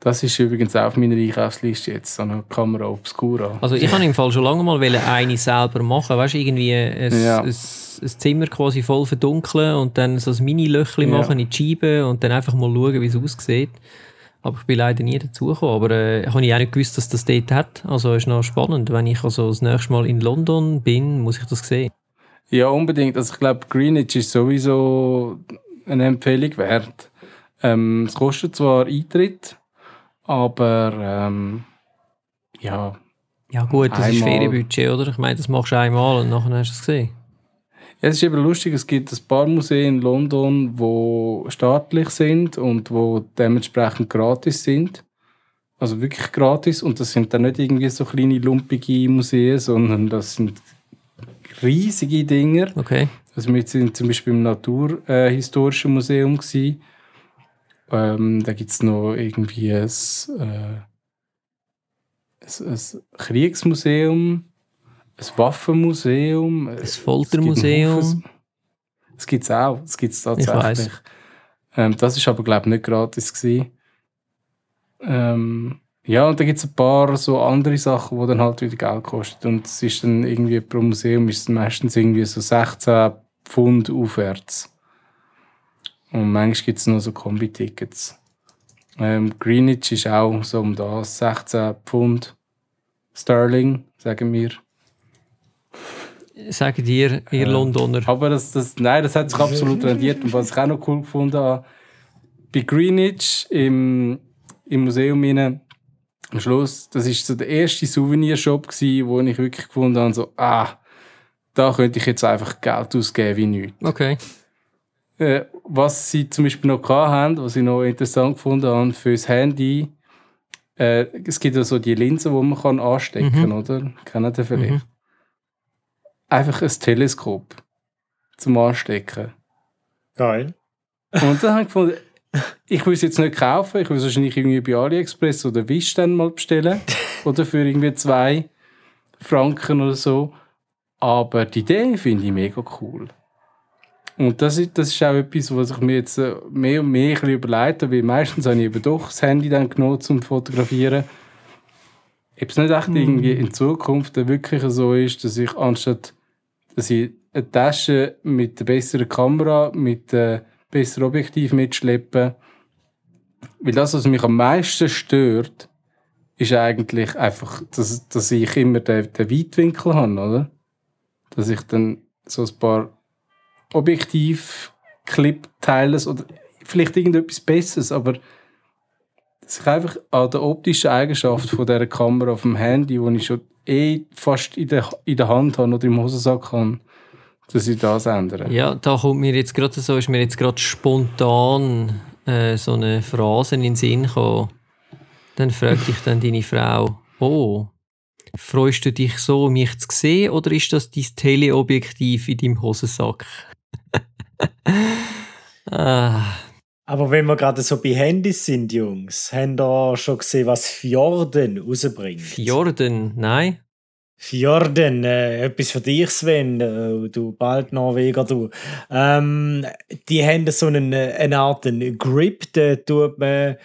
Das ist übrigens auch auf meiner Einkaufsliste jetzt, so eine Kamera Obscura. Also ich habe im Fall schon lange mal eine selber machen, weißt du, irgendwie ein, ja. ein, ein, Zimmer quasi voll verdunkeln und dann so ein Mini-Löchchen ja. machen in die Scheibe und dann einfach mal schauen, wie es aussieht. Aber ich bin leider nie dazugekommen. Aber äh, habe ich auch nicht gewusst, dass das dort hat. Also ist noch spannend. Wenn ich also das nächste Mal in London bin, muss ich das sehen. Ja, unbedingt. Also ich glaube, Greenwich ist sowieso eine Empfehlung wert. Ähm, es kostet zwar Eintritt, aber ähm, ja. Ja gut, das einmal. ist Ferienbudget, oder? Ich meine, das machst du einmal und nachher hast du es gesehen. Ja, es ist eben lustig, es gibt ein paar Museen in London, die staatlich sind und wo dementsprechend gratis sind. Also wirklich gratis. Und das sind dann nicht irgendwie so kleine, lumpige Museen, sondern das sind riesige Dinger. Okay. Also wir sind zum Beispiel im Naturhistorischen Museum gewesen. Ähm, da gibt es noch irgendwie ein, äh, ein, ein, Kriegsmuseum, ein Waffenmuseum. Ein Foltermuseum. Das gibt es auch. Das gibt es tatsächlich. Ähm, das ist aber, glaube ich, nicht gratis. Gewesen. Ähm, ja, und dann gibt es ein paar so andere Sachen, die dann halt wieder Geld kosten. Und es ist dann irgendwie pro Museum ist es meistens irgendwie so 16 Pfund aufwärts. Und manchmal gibt es noch so Kombi-Tickets. Ähm, Greenwich ist auch so um das 16 Pfund Sterling, sagen wir. Sagen dir, ihr äh, Londoner. Aber das, das, nein, das hat sich absolut rendiert. Und was ich auch noch cool gefunden habe, bei Greenwich im, im Museum rein, am Schluss, das war so der erste Souvenirshop, wo ich wirklich gefunden habe, so, ah, da könnte ich jetzt einfach Geld ausgeben wie nichts. Okay. Äh, was sie zum Beispiel noch haben, was ich noch interessant gefunden habe für das Handy, äh, es gibt ja so die Linsen, die man kann anstecken kann, mhm. oder? Kennen Sie vielleicht? Mhm. Einfach ein Teleskop zum Anstecken. Geil. Und dann habe ich gefunden, ich will es jetzt nicht kaufen, ich will es wahrscheinlich irgendwie bei AliExpress oder Wish dann mal bestellen. oder für irgendwie zwei Franken oder so. Aber die Idee finde ich mega cool. Und das ist, das ist auch etwas, was ich mir jetzt äh, mehr und mehr ein überlege, weil meistens habe ich eben doch das Handy dann genommen zum Fotografieren. Ob es nicht echt irgendwie in Zukunft wirklich so ist, dass ich anstatt, dass ich eine Tasche mit einer besseren Kamera, mit einem besseren Objektiv mitschleppe, weil das, was mich am meisten stört, ist eigentlich einfach, dass, dass ich immer den, den Weitwinkel habe, oder? Dass ich dann so ein paar Objektiv, Clip teilen oder vielleicht irgendetwas Besseres, aber sich einfach an der optischen Eigenschaft von dieser Kamera auf dem Handy, die ich schon eh fast in der, in der Hand habe oder im Hosensack habe, dass ich das ändere. Ja, da kommt mir jetzt gerade so, ist mir jetzt gerade spontan äh, so eine Phrase in den Sinn gekommen. Dann fragt dich dann deine Frau, oh, freust du dich so, mich zu sehen, oder ist das dein Teleobjektiv in deinem Hosensack? Ah. Aber wenn wir gerade so bei Handys sind, Jungs, haben ihr schon gesehen, was Fjorden rausbringt? Fjorden? Nein. Fjorden, äh, etwas für dich, Sven, äh, du bald Norweger, du. Ähm, die haben so einen, äh, eine Art einen Grip, da tut man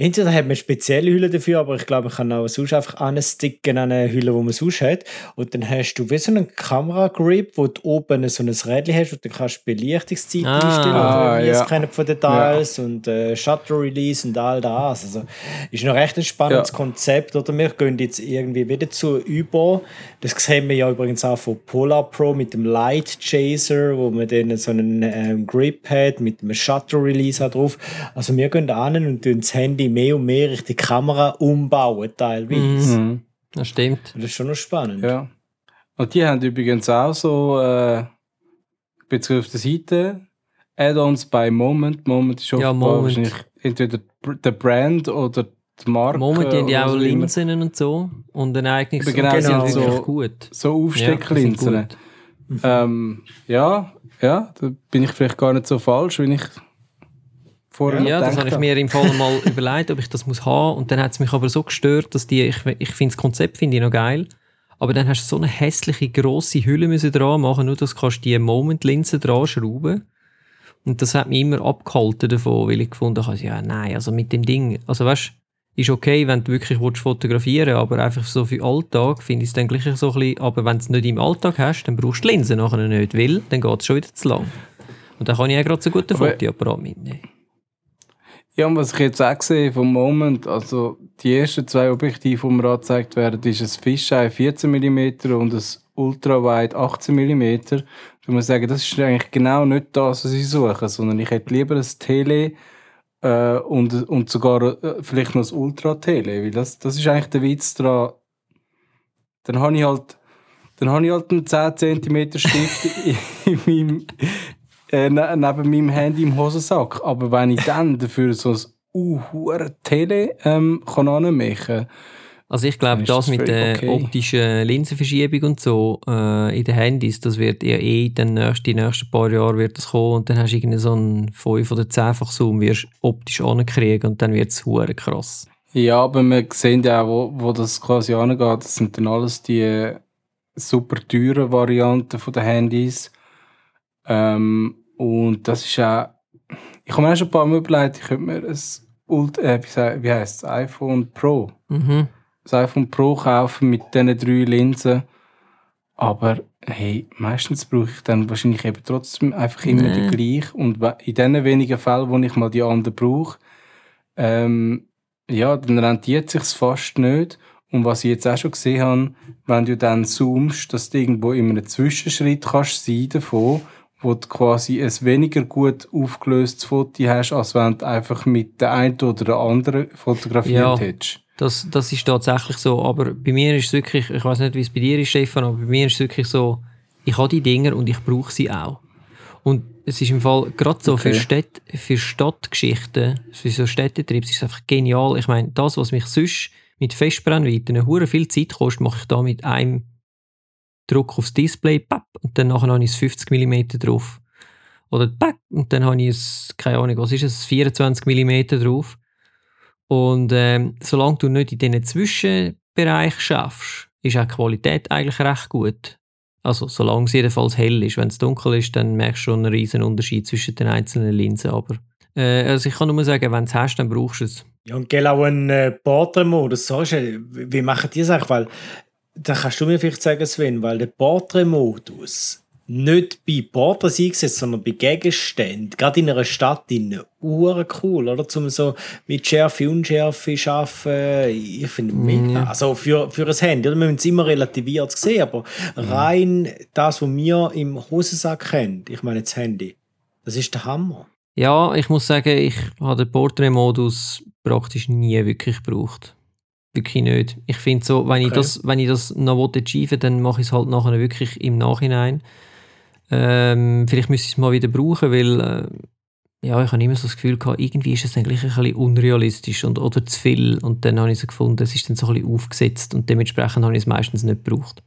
Entweder hat man spezielle Hülle dafür, aber ich glaube, ich kann auch sonst einfach ansticken an eine Hülle, die man sonst hat. Und dann hast du wie so einen Kamera-Grip, wo du oben so ein Rädchen hast und dann kannst du Belichtungszeit ah, einstellen ah, und ja. Scannen von Details ja. und äh, Shutter-Release und all das. Also ist noch recht ein spannendes ja. Konzept. Oder wir gehen jetzt irgendwie wieder zu über. Das sehen wir ja übrigens auch von Polar Pro mit dem Light Chaser, wo man dann so einen ähm, Grip hat mit einem Shutter-Release drauf. Also wir gehen an und das Handy mehr und mehr Richtung Kamera umbauen, teilweise. Mhm. Das stimmt. Das ist schon noch spannend. Ja. Und die haben übrigens auch so, äh, auf der Seite, Add-ons bei Moment. Moment ist ja, Moment. entweder der Brand oder die Marke. Moment, die haben ja auch Linsen und so. Und dann eigentlich so, genau, genau. so, gut. so Aufstecklinsen. Ja, ähm, ja, ja, da bin ich vielleicht gar nicht so falsch, wenn ich vorher Ja, das habe ich mir im Fall mal überlegt, ob ich das muss haben und dann hat es mich aber so gestört, dass die, ich, ich finde das Konzept finde ich noch geil, aber dann hast du so eine hässliche grosse Hülle müssen dran machen, nur dass du die Moment-Linse dran schrauben und das hat mich immer abgehalten davon, weil ich gefunden habe, ja nein, also mit dem Ding, also weißt ist okay, wenn du wirklich fotografieren willst, aber einfach so für Alltag finde ich es dann gleich so ein bisschen, aber wenn du es nicht im Alltag hast, dann brauchst du die Linse nachher nicht, weil dann geht es schon wieder zu lang. Und dann kann ich auch gerade so guten Fotoapparat mitnehmen. Ja, und was ich jetzt auch sehe vom Moment, also die ersten zwei Objektive, die mir angezeigt werden, ist ein Fisheye 14 mm und ein Ultrawide 18 mm. Ich muss sagen, das ist eigentlich genau nicht das, was ich suche, sondern ich hätte lieber ein Tele äh, und, und sogar äh, vielleicht noch ein Ultra-Tele, weil das, das ist eigentlich der Witz daran. Dann habe ich halt dann habe ich halt einen 10 cm Stift in, in, meinem, äh, ne, neben meinem Handy im Hosensack. Aber wenn ich dann dafür so ein uh, Tele ähm, kann anmachen also ich glaube, das, das mit der okay. optischen Linsenverschiebung und so äh, in den Handys, das wird ja eh den nächsten, die nächsten paar Jahre wird das kommen und dann hast du irgendwie so einen 5 oder 10-fach Zoom, wirst optisch ankriegen und dann wird es krass. Ja, aber wir sehen ja auch, wo, wo das quasi angeht, das sind dann alles die super teuren Varianten der Handys. Ähm, und das ist auch, ich habe mir auch schon ein paar Mal überlegt, ich könnte mir ein Ult äh, wie, heißt es, iPhone Pro. Mhm. Das iPhone Pro kaufen mit diesen drei Linsen. Aber hey, meistens brauche ich dann wahrscheinlich eben trotzdem einfach immer Nee. den gleichen. Und in den wenigen Fällen, wo ich mal die anderen brauche, ähm, ja, dann rentiert sich fast nicht. Und was ich jetzt auch schon gesehen habe, wenn du dann zoomst, dass du irgendwo in einem Zwischenschritt kannst sein davon, wo du quasi ein weniger gut aufgelöstes Foto hast, als wenn du einfach mit der einen oder der anderen fotografiert Ja. hättest. Das, das ist tatsächlich so. Aber bei mir ist es wirklich, ich weiß nicht, wie es bei dir ist, Stefan, aber bei mir ist es wirklich so, ich habe die Dinger und ich brauche sie auch. Und es ist im Fall gerade so für, Okay. Städt, für Stadtgeschichten, für so Städtetriebs ist es einfach genial. Ich meine, das, was mich sonst mit Festbrennweiten hure viel Zeit kostet, mache ich da mit einem Druck aufs Display, papp, und dann nachher habe ich es 50 mm drauf. Oder papp, und dann habe ich es, keine Ahnung, was ist es, 24 mm drauf. Und ähm, solange du nicht in diesen Zwischenbereich schaffst, ist auch die Qualität eigentlich recht gut. Also solange es jedenfalls hell ist. Wenn es dunkel ist, dann merkst du schon einen riesen Unterschied zwischen den einzelnen Linsen. Aber äh, also ich kann nur sagen, wenn du es hast, dann brauchst du es. Ja, und gell, auch ein äh, Portrait-Modus, so wie machen die das eigentlich? Weil, da kannst du mir vielleicht sagen, Sven, weil der Portrait-Modus nicht bei Porträts eingesetzt, sondern bei Gegenständen, gerade in einer Stadt, in Uhren cool, oder? Zum so mit Schärfe, Unschärfe arbeiten, ich finde mega. Also für, für ein Handy, oder? wir müssen es immer relativiert sehen, aber rein das, was wir im Hosensack haben, ich meine das Handy, das ist der Hammer. Ja, ich muss sagen, ich habe den Portrait-Modus praktisch nie wirklich gebraucht. Wirklich nicht. Ich finde so, wenn, ich Okay. das, wenn ich das noch achieven will, dann mache ich es halt nachher wirklich im Nachhinein. Ähm, vielleicht müsste ich es mal wieder brauchen, weil äh, ja, ich habe immer so das Gefühl gehabt, irgendwie ist es dann gleich ein bisschen unrealistisch und, oder zu viel. Und dann habe ich so gefunden, es ist dann so ein bisschen aufgesetzt und dementsprechend habe ich es meistens nicht gebraucht.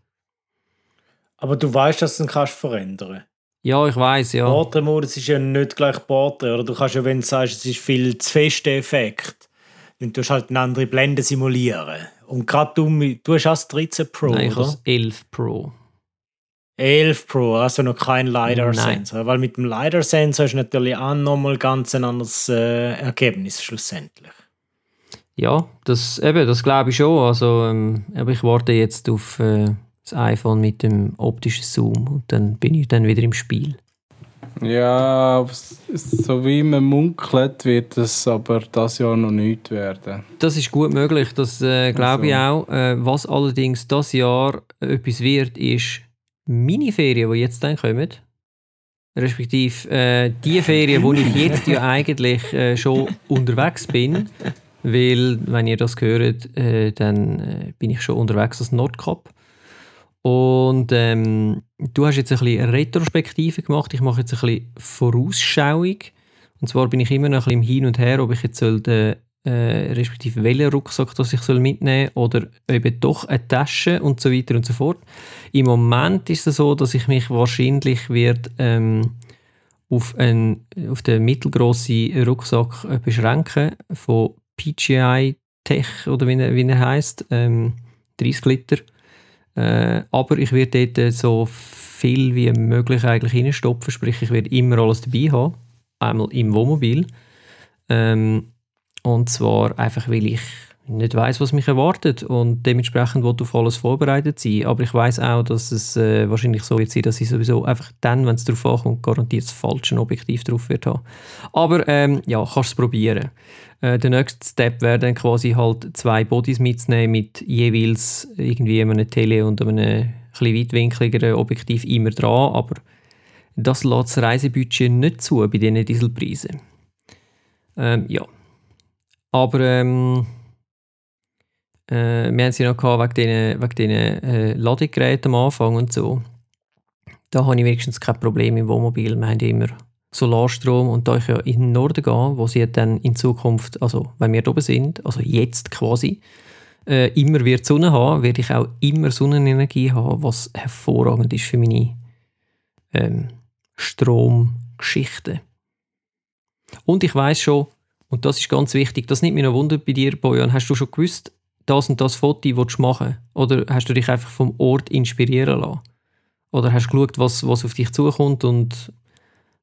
Aber du weißt, dass du es kannst verändern Ja, ich weiß ja. Portrait-Modus ist ja nicht gleich Portrait. Oder du kannst ja, wenn du sagst, es ist viel zu fest der Effekt, dann tust du halt eine andere Blende simulieren. Und gerade du, du hast auch das 13 Pro, Nein, ich oder? das 11 Pro. 11 Pro, also noch kein. LiDAR-Sensor. Weil mit dem LiDAR-Sensor ist natürlich auch nochmal ganz ein anderes äh, Ergebnis schlussendlich. Ja, das, eben, das glaube ich schon. Also, ähm, aber ich warte jetzt auf äh, das iPhone mit dem optischen Zoom und dann bin ich dann wieder im Spiel. Ja, so wie man munkelt, wird es aber das Jahr noch nicht werden. Das ist gut möglich, das äh, glaube ich auch. Äh, was allerdings das Jahr etwas wird, ist Miniferien, die jetzt dann kommen. Respektive äh, die Ferien, wo ich jetzt ja eigentlich äh, schon unterwegs bin. Weil, wenn ihr das hört, äh, dann äh, bin ich schon unterwegs als Nordkap. Und ähm, du hast jetzt ein bisschen Retrospektive gemacht. Ich mache jetzt ein bisschen Vorausschauung. Und zwar bin ich immer noch ein bisschen im Hin und Her, ob ich jetzt soll den, äh, respektive welchen Rucksack das ich soll mitnehmen oder eben doch eine Tasche und so weiter und so fort. Im Moment ist es so, dass ich mich wahrscheinlich wird, ähm, auf, einen, auf den mittelgroßen Rucksack äh, beschränken von PGI Tech oder wie er, wie er heisst, ähm, 30 Liter. Äh, aber ich werde dort so viel wie möglich eigentlich reinstopfen, sprich ich werde immer alles dabei haben, einmal im Wohnmobil. Ähm, und zwar einfach, weil ich nicht weiß, was mich erwartet und dementsprechend will auf alles vorbereitet sein. Aber ich weiß auch, dass es äh, wahrscheinlich so wird sein, dass ich sowieso einfach dann, wenn es darauf ankommt, garantiert das falsche Objektiv drauf wird haben. Aber ähm, ja, kannst es probieren. Äh, der nächste Step wäre dann quasi halt zwei Bodies mitzunehmen mit jeweils irgendwie einem Tele und einem ein bisschen weitwinkligeren Objektiv immer dran, aber das lässt das Reisebudget nicht zu bei diesen Dieselpreisen. Ähm, ja. Aber ähm, äh, wir haben sie noch gehabt wegen diesen, wegen diesen äh, Ladegeräten am Anfang und so. Da habe ich wenigstens kein Problem im Wohnmobil. Wir haben ja immer Solarstrom und da ich ja in den Norden gehe, wo sie dann in Zukunft, also wenn wir oben sind, also jetzt quasi, äh, immer wird Sonne haben, werde ich auch immer Sonnenenergie haben, was hervorragend ist für meine ähm, Stromgeschichten. Und ich weiß schon, und das ist ganz wichtig, das nimmt mich noch Wunder bei dir, Bojan, hast du schon gewusst, das und das Foto willst machen? Oder hast du dich einfach vom Ort inspirieren lassen? Oder hast du geschaut, was, was auf dich zukommt und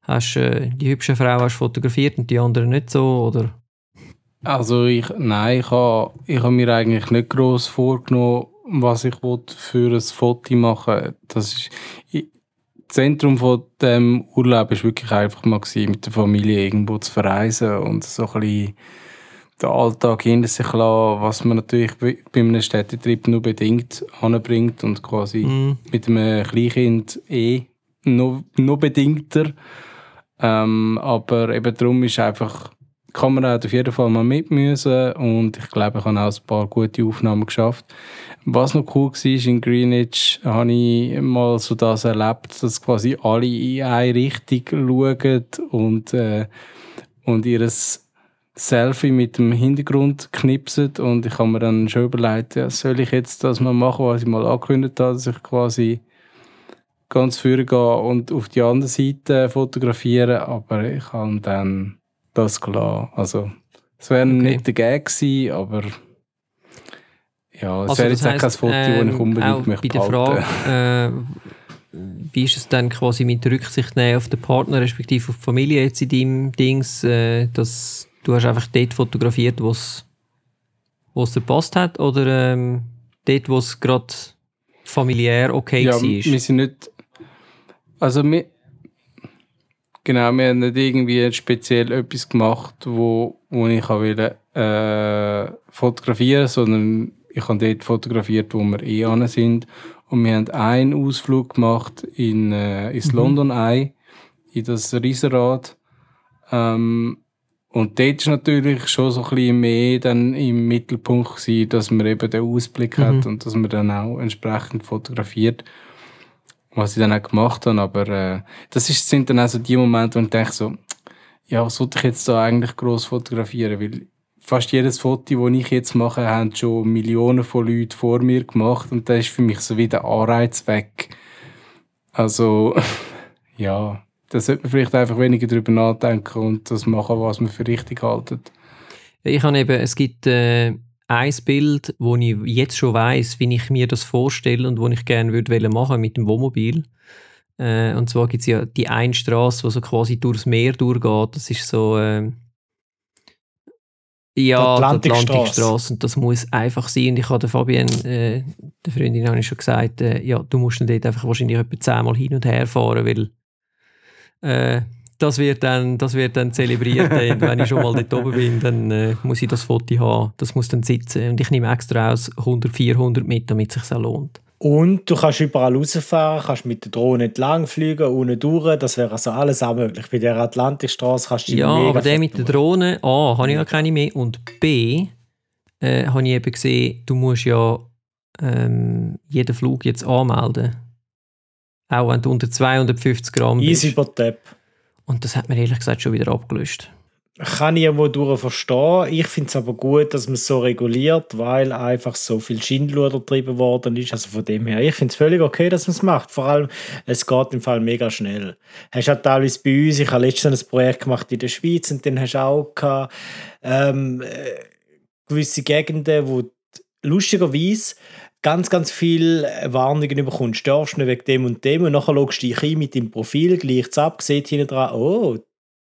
hast äh, die hübsche Frau hast fotografiert und die anderen nicht so? Oder? Also ich, nein, ich habe ich ha mir eigentlich nicht gross vorgenommen, was ich für ein Foto machen Das ist, ich, das Zentrum von dem Urlaub war wirklich einfach mal mit der Familie irgendwo zu verreisen und so ein bisschen den Alltag hinter sich lassen, was man natürlich bei einem Städtetrip nur bedingt anbringt und quasi mm. mit einem Kleinkind eh noch, noch bedingter. Ähm, aber eben darum ist einfach die Kamera hat auf jeden Fall mal mit müssen und ich glaube, ich habe auch ein paar gute Aufnahmen geschafft. Was noch cool war, in Greenwich habe ich mal so das erlebt, dass quasi alle in eine Richtung schauen und, äh, und ihres Selfie mit dem Hintergrund knipsen und ich habe mir dann schon überlegt, ja, soll ich jetzt das mal machen, was ich mal angekündigt habe, dass ich quasi ganz vorne gehe und auf die andere Seite fotografiere, aber ich habe dann das klar. Also, es wäre okay. nicht der Gag gewesen, aber ja, es also, wäre jetzt auch kein Foto, ähm, das ich unbedingt möchte bei der Frage, äh, wie ist es dann quasi mit Rücksicht nehmen auf den Partner, respektive auf die Familie jetzt in deinem Dings, äh, dass du hast einfach dort fotografiert, wo es dir passt hat, oder ähm, dort, wo es gerade familiär okay ja, war? wir sind nicht... Also wir, Genau, wir haben nicht irgendwie speziell etwas gemacht, wo, wo ich wollte, äh, fotografieren, sondern ich habe dort fotografiert, wo wir eh an sind. Und wir haben einen Ausflug gemacht in, äh, ins mhm. London Eye, in das Riesenrad. Ähm, und dort ist natürlich schon so ein bisschen mehr dann im Mittelpunkt gewesen, dass man eben den Ausblick mhm. hat und dass man dann auch entsprechend fotografiert was ich dann auch gemacht habe. Aber äh, das ist, sind dann also die Momente, wo ich denke so, ja, was sollte ich jetzt da eigentlich gross fotografieren? Weil fast jedes Foto, das ich jetzt mache, haben schon Millionen von Leuten vor mir gemacht und da ist für mich so wie der Anreiz weg. Also, ja, da sollte man vielleicht einfach weniger drüber nachdenken und das machen, was man für richtig haltet. Ich habe eben, es gibt äh, ein Bild, wo ich jetzt schon weiß, wie ich mir das vorstelle und wo ich gerne würde machen mit dem Wohnmobil. Äh, und zwar gibt es ja die eine Straße, die so quasi durchs Meer durchgeht. Das ist so äh, ja, die Atlantikstraße. Atlantik und das muss einfach sein. Und ich habe der Fabienne, äh, der Freundin, habe ich schon gesagt, äh, ja, du musst dann dort einfach wahrscheinlich etwa zehnmal hin und her fahren, weil äh, das wird dann, das wird dann zelebriert. und wenn ich schon mal dort oben bin, dann äh, muss ich das Foto haben. Das muss dann sitzen. Und ich nehme extra aus 100, 400 mit, damit es sich lohnt. Und du kannst überall rausfahren, kannst mit der Drohne entlang fliegen, ohne durch. Das wäre also alles auch möglich. Bei der Atlantikstraße kannst du Ja, aber der mit der Drohne, A, habe ich ja keine mehr. Und B, äh, habe ich eben gesehen, du musst ja ähm, jeden Flug jetzt anmelden. Auch wenn du unter 250 Gramm bist. Easy per Tap. Und das hat mir ehrlich gesagt schon wieder abgelöst. Kann ich irgendwo durch verstehen. Ich finde es aber gut, dass man es so reguliert, weil einfach so viel Schindluder getrieben worden ist. Also von dem her, ich finde es völlig okay, dass man es macht. Vor allem, es geht im Fall mega schnell. Hast du teilweise bei uns, ich habe letztens ein Projekt gemacht in der Schweiz und dann hast du auch gehabt, ähm, äh, gewisse Gegenden, wo lustigerweise ganz, ganz viele Warnungen bekommst. Du darfst nicht wegen dem und dem und nachher logst du dich ein mit dem Profil, gleichst ab, sieht hinten dran, oh,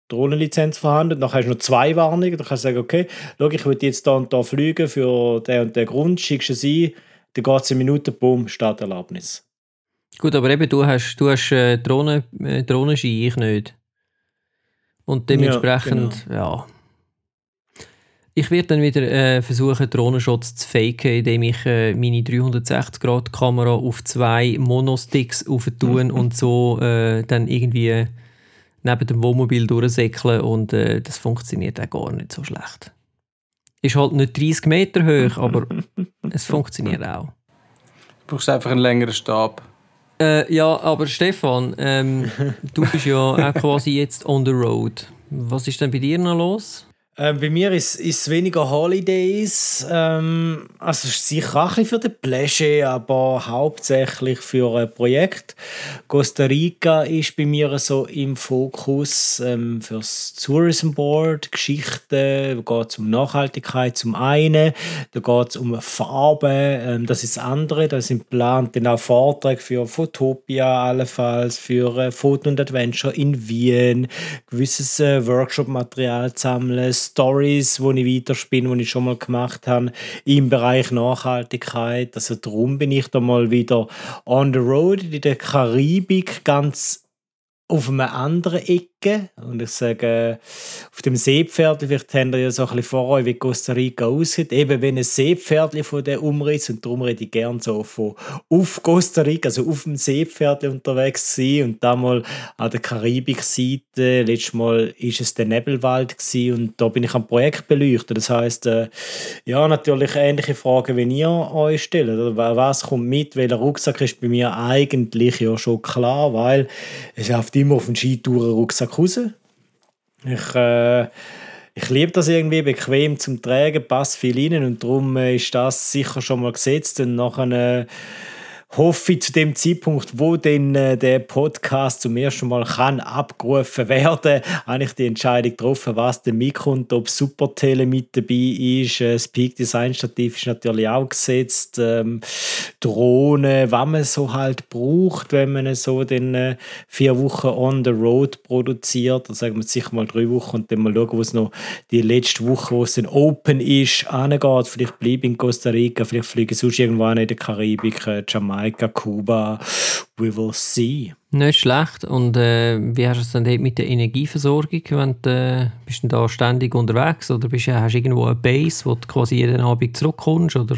Drohnenlizenz vorhanden. Dann hast du noch zwei Warnungen. Dann kannst du sagen, okay, schau, ich will jetzt da und da fliegen für den und den Grund, schickst es ein, dann geht es in Minuten, bumm, Starterlaubnis. Gut, aber eben, du hast, du hast äh, Drohnen, äh, Drohnenski, ich nicht. Und dementsprechend, ja, genau. ja ich werde dann wieder äh, versuchen, Drohnenschutz zu faken, indem ich äh, meine 360-Grad-Kamera auf zwei Monosticks aufentun und so äh, dann irgendwie neben dem Wohnmobil durchsäckeln und äh, das funktioniert auch gar nicht so schlecht. Ist halt nicht 30 Meter hoch, aber es funktioniert auch. Du brauchst einfach einen längeren Stab. Äh, ja, aber Stefan, ähm, du bist ja auch quasi jetzt on the road. Was ist denn bei dir noch los? Äh, bei mir ist es weniger Holidays. Ähm, also sicher auch ein für den Pleasure, aber hauptsächlich für ein Projekt. Costa Rica ist bei mir so im Fokus ähm, fürs Tourism Board, Geschichten, da geht es um Nachhaltigkeit zum einen, da geht es um Farben, ähm, das ist das andere, da sind geplant dann auch Vorträge für Fotopia allenfalls, für äh, Foto und Adventure in Wien, gewisses äh, Workshop-Material sammeln, Stories, wo ich weiterspinne, die ich schon mal gemacht habe im Bereich Nachhaltigkeit. Also darum bin ich da mal wieder on the road in der Karibik ganz auf einer anderen Ecke. Und ich sage, auf dem Seepferd, vielleicht habt ihr ja so ein bisschen vor euch, wie Costa Rica aussieht. Eben wenn ein Seepferd von der Umriss, und darum rede ich gerne so von auf Costa Rica, also auf dem Seepferd unterwegs sein und da mal an der Karibikseite. Letztes Mal ist es der Nebelwald gewesen, und da bin ich am Projekt beleuchtet. Das heißt, äh, ja, natürlich ähnliche Fragen, wie ihr euch stellt. Was kommt mit? Welcher Rucksack ist bei mir eigentlich ja schon klar, weil es die immer auf den Raus. Ich, äh, ich liebe das irgendwie bequem zum Tragen, passt viel rein und darum äh, ist das sicher schon mal gesetzt und nachher äh, hoffe ich zu dem Zeitpunkt, wo denn äh, der Podcast zum ersten Mal kann abgerufen werden, habe ich die Entscheidung getroffen, was denn mitkommt, ob Supertele mit dabei ist, äh, das Peak Design Stativ ist natürlich auch gesetzt, ähm, Drohnen, was man so halt braucht, wenn man so den äh, vier Wochen on the road produziert, dann sagen wir sicher mal drei Wochen und dann mal schauen, wo es noch die letzte Woche, wo es dann open ist, angeht, vielleicht bleibe ich in Costa Rica, vielleicht fliege ich sonst irgendwann in der Karibik, äh, Jamaika, Jamaika, Kuba, we will see. Nicht schlecht. Und äh, wie hast du es dann dort mit der Energieversorgung? Wenn du, äh, bist du da ständig unterwegs oder bist, hast du irgendwo eine Base, wo du quasi jeden Abend zurückkommst? Oder?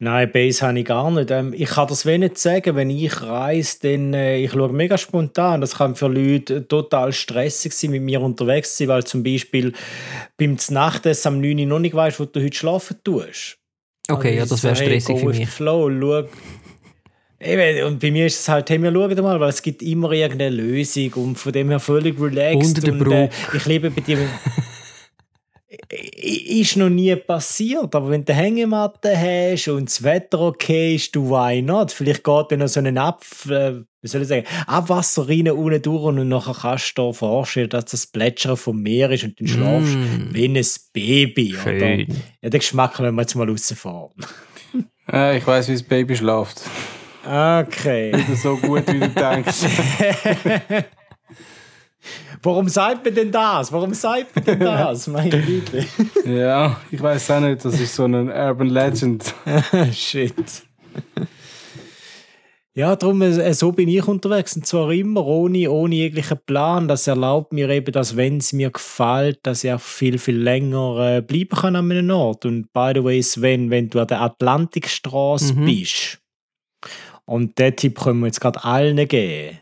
Nein, Base habe ich gar nicht. Ähm, ich kann das wenig sagen. Wenn ich reise, dann äh, ich schaue mega spontan. Das kann für Leute total stressig sein, mit mir unterwegs zu sein, weil zum Beispiel beim Nachtessen am 9 Uhr noch nicht weißt, wo du heute schlafen tust. Okay, ja, das wäre stressig für mich. Flow, schau. Eben, und bei mir ist es halt, hey, wir schauen mal, weil es gibt immer irgendeine Lösung und von dem her völlig relaxed. Unter und, äh, ich liebe bei dir. ist noch nie passiert, aber wenn du eine Hängematte hast und das Wetter okay ist, du why not? Vielleicht geht dann noch so ein Ab, äh, wie soll ich sagen, Abwasser rein unten durch und nachher kannst du dir vorstellen, dass das Plätschern vom Meer ist und dann schlafst mm. wie ein Baby. Schön. Oder? Ja, den Geschmack wenn wir jetzt mal rausfahren. Äh, ich weiß, wie das Baby schläft. Okay. Wieder so gut, wie du denkst. Warum sagt man denn das? Warum sagt man denn das? Meine Güte. ja, ich weiß auch nicht. Das ist so ein Urban Legend. Shit. Ja, darum, äh, so bin ich unterwegs. Und zwar immer ohne, ohne jeglichen Plan. Das erlaubt mir eben, dass, wenn es mir gefällt, dass ich auch viel, viel länger äh, bleiben kann an einem Ort. Und by the way, Sven, wenn du an der Atlantikstraße mhm. bist, und den Tipp können wir jetzt gerade allen geben,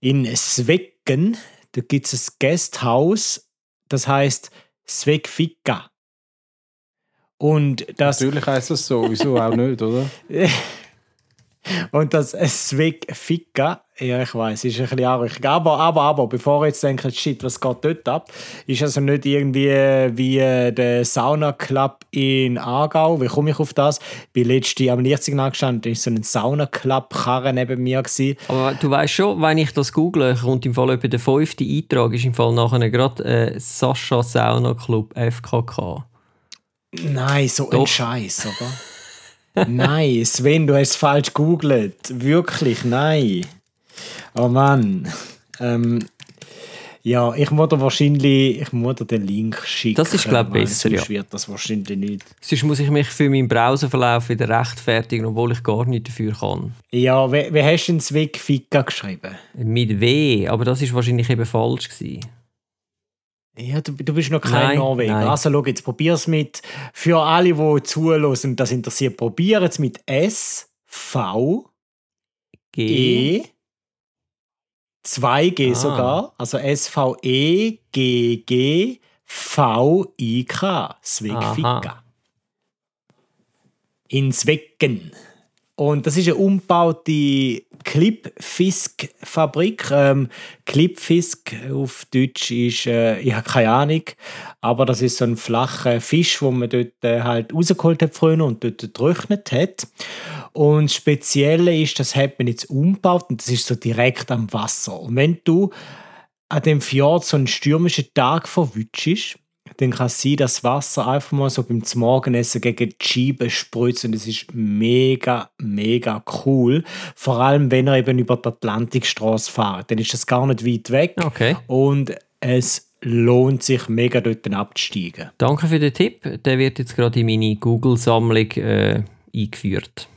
in Svecken, da gibt es ein Gasthaus, das heißt Svekfika. Und das Natürlich heißt das so, wieso auch nicht, oder? Und das Swig Fika, ja, ich weiß, ist ein bisschen arg. Aber, aber, aber, bevor ihr jetzt denkt, shit, was geht dort ab, ist also nicht irgendwie wie der Sauna Club in Aargau. Wie komme ich auf das? Ich bin letztes am Lichtsignal gestanden, da war so ein Sauna Club Karre neben mir. Gewesen. Aber du weißt schon, wenn ich das google, kommt im Fall etwa der fünfte Eintrag, ist im Fall nachher gerade äh, Sascha Sauna Club FKK. Nein, so Doch. ein Scheiß, oder? Nein, Sven, du hast es falsch gegoogelt. Wirklich, nein. Oh Mann. Ähm, ja, ich muss dir wahrscheinlich ich muss dir den Link schicken. Das ist, glaube ich, besser, ja. wird das wahrscheinlich nicht. Sonst muss ich mich für meinen Browserverlauf wieder rechtfertigen, obwohl ich gar nicht dafür kann. Ja, wie, wie hast du den Weg Fika geschrieben? Mit W, aber das ist wahrscheinlich eben falsch gewesen. Ja, du, du bist noch kein nein, Norweger. Nein. Also schau, jetzt probier es mit, für alle, die zuhören und das interessiert, probier es mit S, V, G, E, 2G ah. sogar, also S, V, E, G, G, V, I, K, Svegfika. In Svecken. Und das ist eine umgebaute Clipfisk-Fabrik. Ähm, Clipfisk auf Deutsch ist, äh, ich habe keine Ahnung, aber das ist so ein flacher Fisch, wo man dort äh, halt rausgeholt hat früher und dort getrocknet hat. Und das Spezielle ist, das hat man jetzt umgebaut und das ist so direkt am Wasser. Und wenn du an dem Fjord so einen stürmischen Tag verwutschst, dann kann es sein, dass das Wasser einfach mal so beim Morgenessen gegen die Scheibe spritzt und es ist mega, mega cool. Vor allem, wenn er eben über die Atlantikstraße fährt, dann ist das gar nicht weit weg Okay. und es lohnt sich mega dort abzusteigen. Danke für den Tipp. Der wird jetzt gerade in meine Google-Sammlung äh, eingeführt.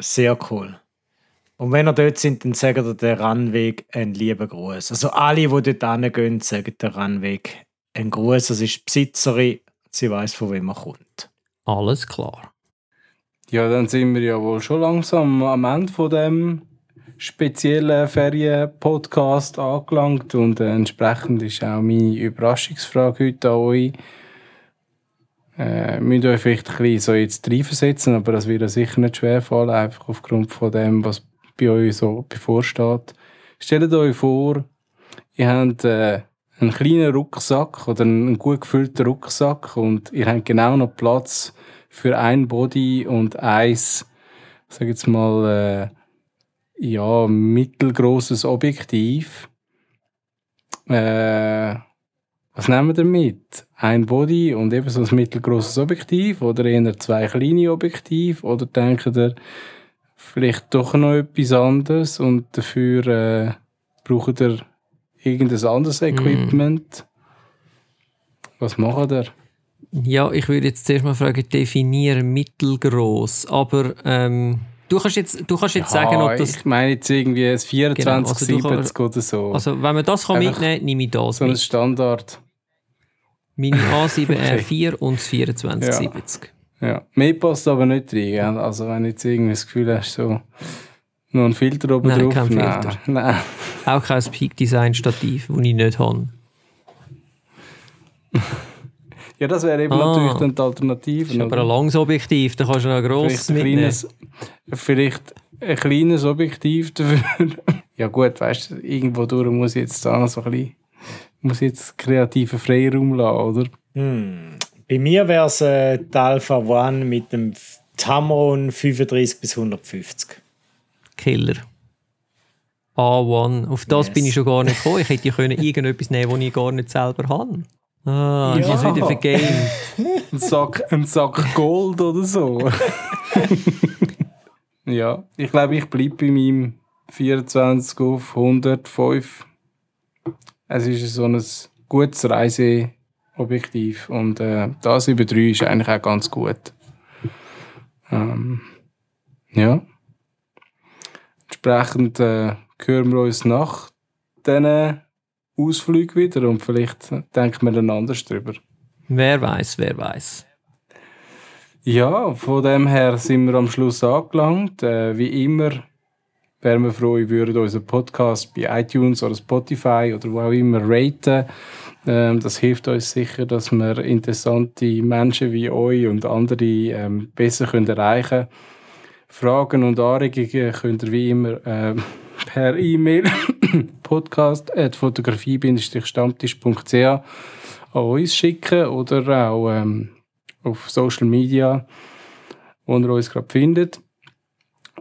Sehr cool. Und wenn ihr dort sind, dann sagt ihr der Randweg einen lieben Gruß. Also alle, die dort hingehen, sagen der Randweg einen Gruß. Das ist die Besitzerin, sie weiß, von wem er kommt. Alles klar. Ja, dann sind wir ja wohl schon langsam am Ende von dem speziellen Ferien-Podcast angelangt und entsprechend ist auch meine Überraschungsfrage heute an euch. Äh, müsst euch vielleicht ein bisschen so jetzt reinversetzen, aber das wird euch sicher nicht schwerfallen, einfach aufgrund von dem, was bei euch so bevorsteht. Stellt euch vor, ihr habt äh, einen kleinen Rucksack oder einen gut gefüllten Rucksack und ihr habt genau noch Platz für ein Body und eins, sag jetzt mal, äh, ja, mittelgroßes Objektiv. Äh, was nehmen wir damit? Ein Body und eben so ein mittelgroßes Objektiv oder eher zwei kleine Objektiv oder denkt ihr vielleicht doch noch etwas anderes und dafür äh, braucht ihr irgendein anderes Equipment? Was macht ihr? Ja, ich würde jetzt zuerst mal fragen, definieren mittelgroß. Aber ähm, du kannst jetzt, du kannst jetzt sagen, ob das. ich meine jetzt irgendwie ein 24, Genau, also du 70 oder so. Also, wenn man das kann mitnehmen kann, nehme ich das so ein mit. Standard. Meine A7R4 und das 2470. Ja. Mehr passt aber nicht rein. Gell? Also wenn du jetzt irgendwie das Gefühl hast, so noch ein Filter oben Nein, drauf. kein nein, Filter. nein. Auch kein Peak Design Stativ, das ich nicht habe. Ja, das wäre eben Ah. natürlich dann die Alternative. Das ist aber ein langes Objektiv, da kannst du noch ein grosses vielleicht, ein mitnehmen. kleines, vielleicht ein kleines Objektiv dafür. ja gut, weißt du, irgendwo durch muss ich jetzt da noch so ein bisschen, muss ich jetzt kreativen Freiraum lassen, oder? Hm. Bei mir wäre es äh, die Alpha One mit dem Tamron 35 bis 150. Killer. A1. Auf das Yes. bin ich schon gar nicht gekommen. Ich hätte ja können irgendetwas nehmen was ich gar nicht selber habe. Ah, ich Ja. es wieder vergamed. Ein Sack, ein Sack Gold oder so. ja, ich glaube, ich bleibe bei meinem 24 auf 105. Es ist so ein gutes Reiseobjektiv und äh, das über 3 ist eigentlich auch ganz gut. Ähm, ja. Entsprechend äh, hören wir uns nach diesen Ausflug wieder und vielleicht denken wir dann anders drüber. Wer weiß, wer weiß. Ja, von dem her sind wir am Schluss angelangt. Äh, wie immer wären wir froh, ihr würdet unseren Podcast bei iTunes oder Spotify oder wo auch immer raten. Ähm, das hilft uns sicher, dass wir interessante Menschen wie euch und andere ähm, besser können erreichen können. Fragen und Anregungen könnt ihr wie immer ähm, per E-Mail podcast.fotografie-stammtisch.ch an uns schicken oder auch ähm, auf Social Media, wo ihr uns gerade findet.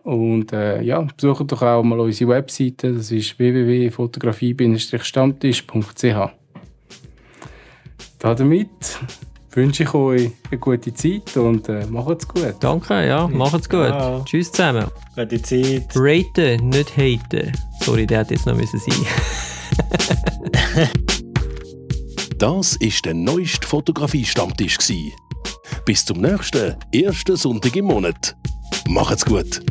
Und äh, ja, besucht doch auch mal unsere Webseite, das ist www.fotografie-stammtisch.ch. Damit wünsche ich euch eine gute Zeit und äh, macht's gut. Danke, ja, macht's gut. Ja. Tschüss zusammen. Gute Zeit. Raten, nicht haten. Sorry, der hätte jetzt noch müssen sein. Das ist der neueste Fotografie-Stammtisch. gsi. Bis zum nächsten ersten Sonntag im Monat. Macht's gut!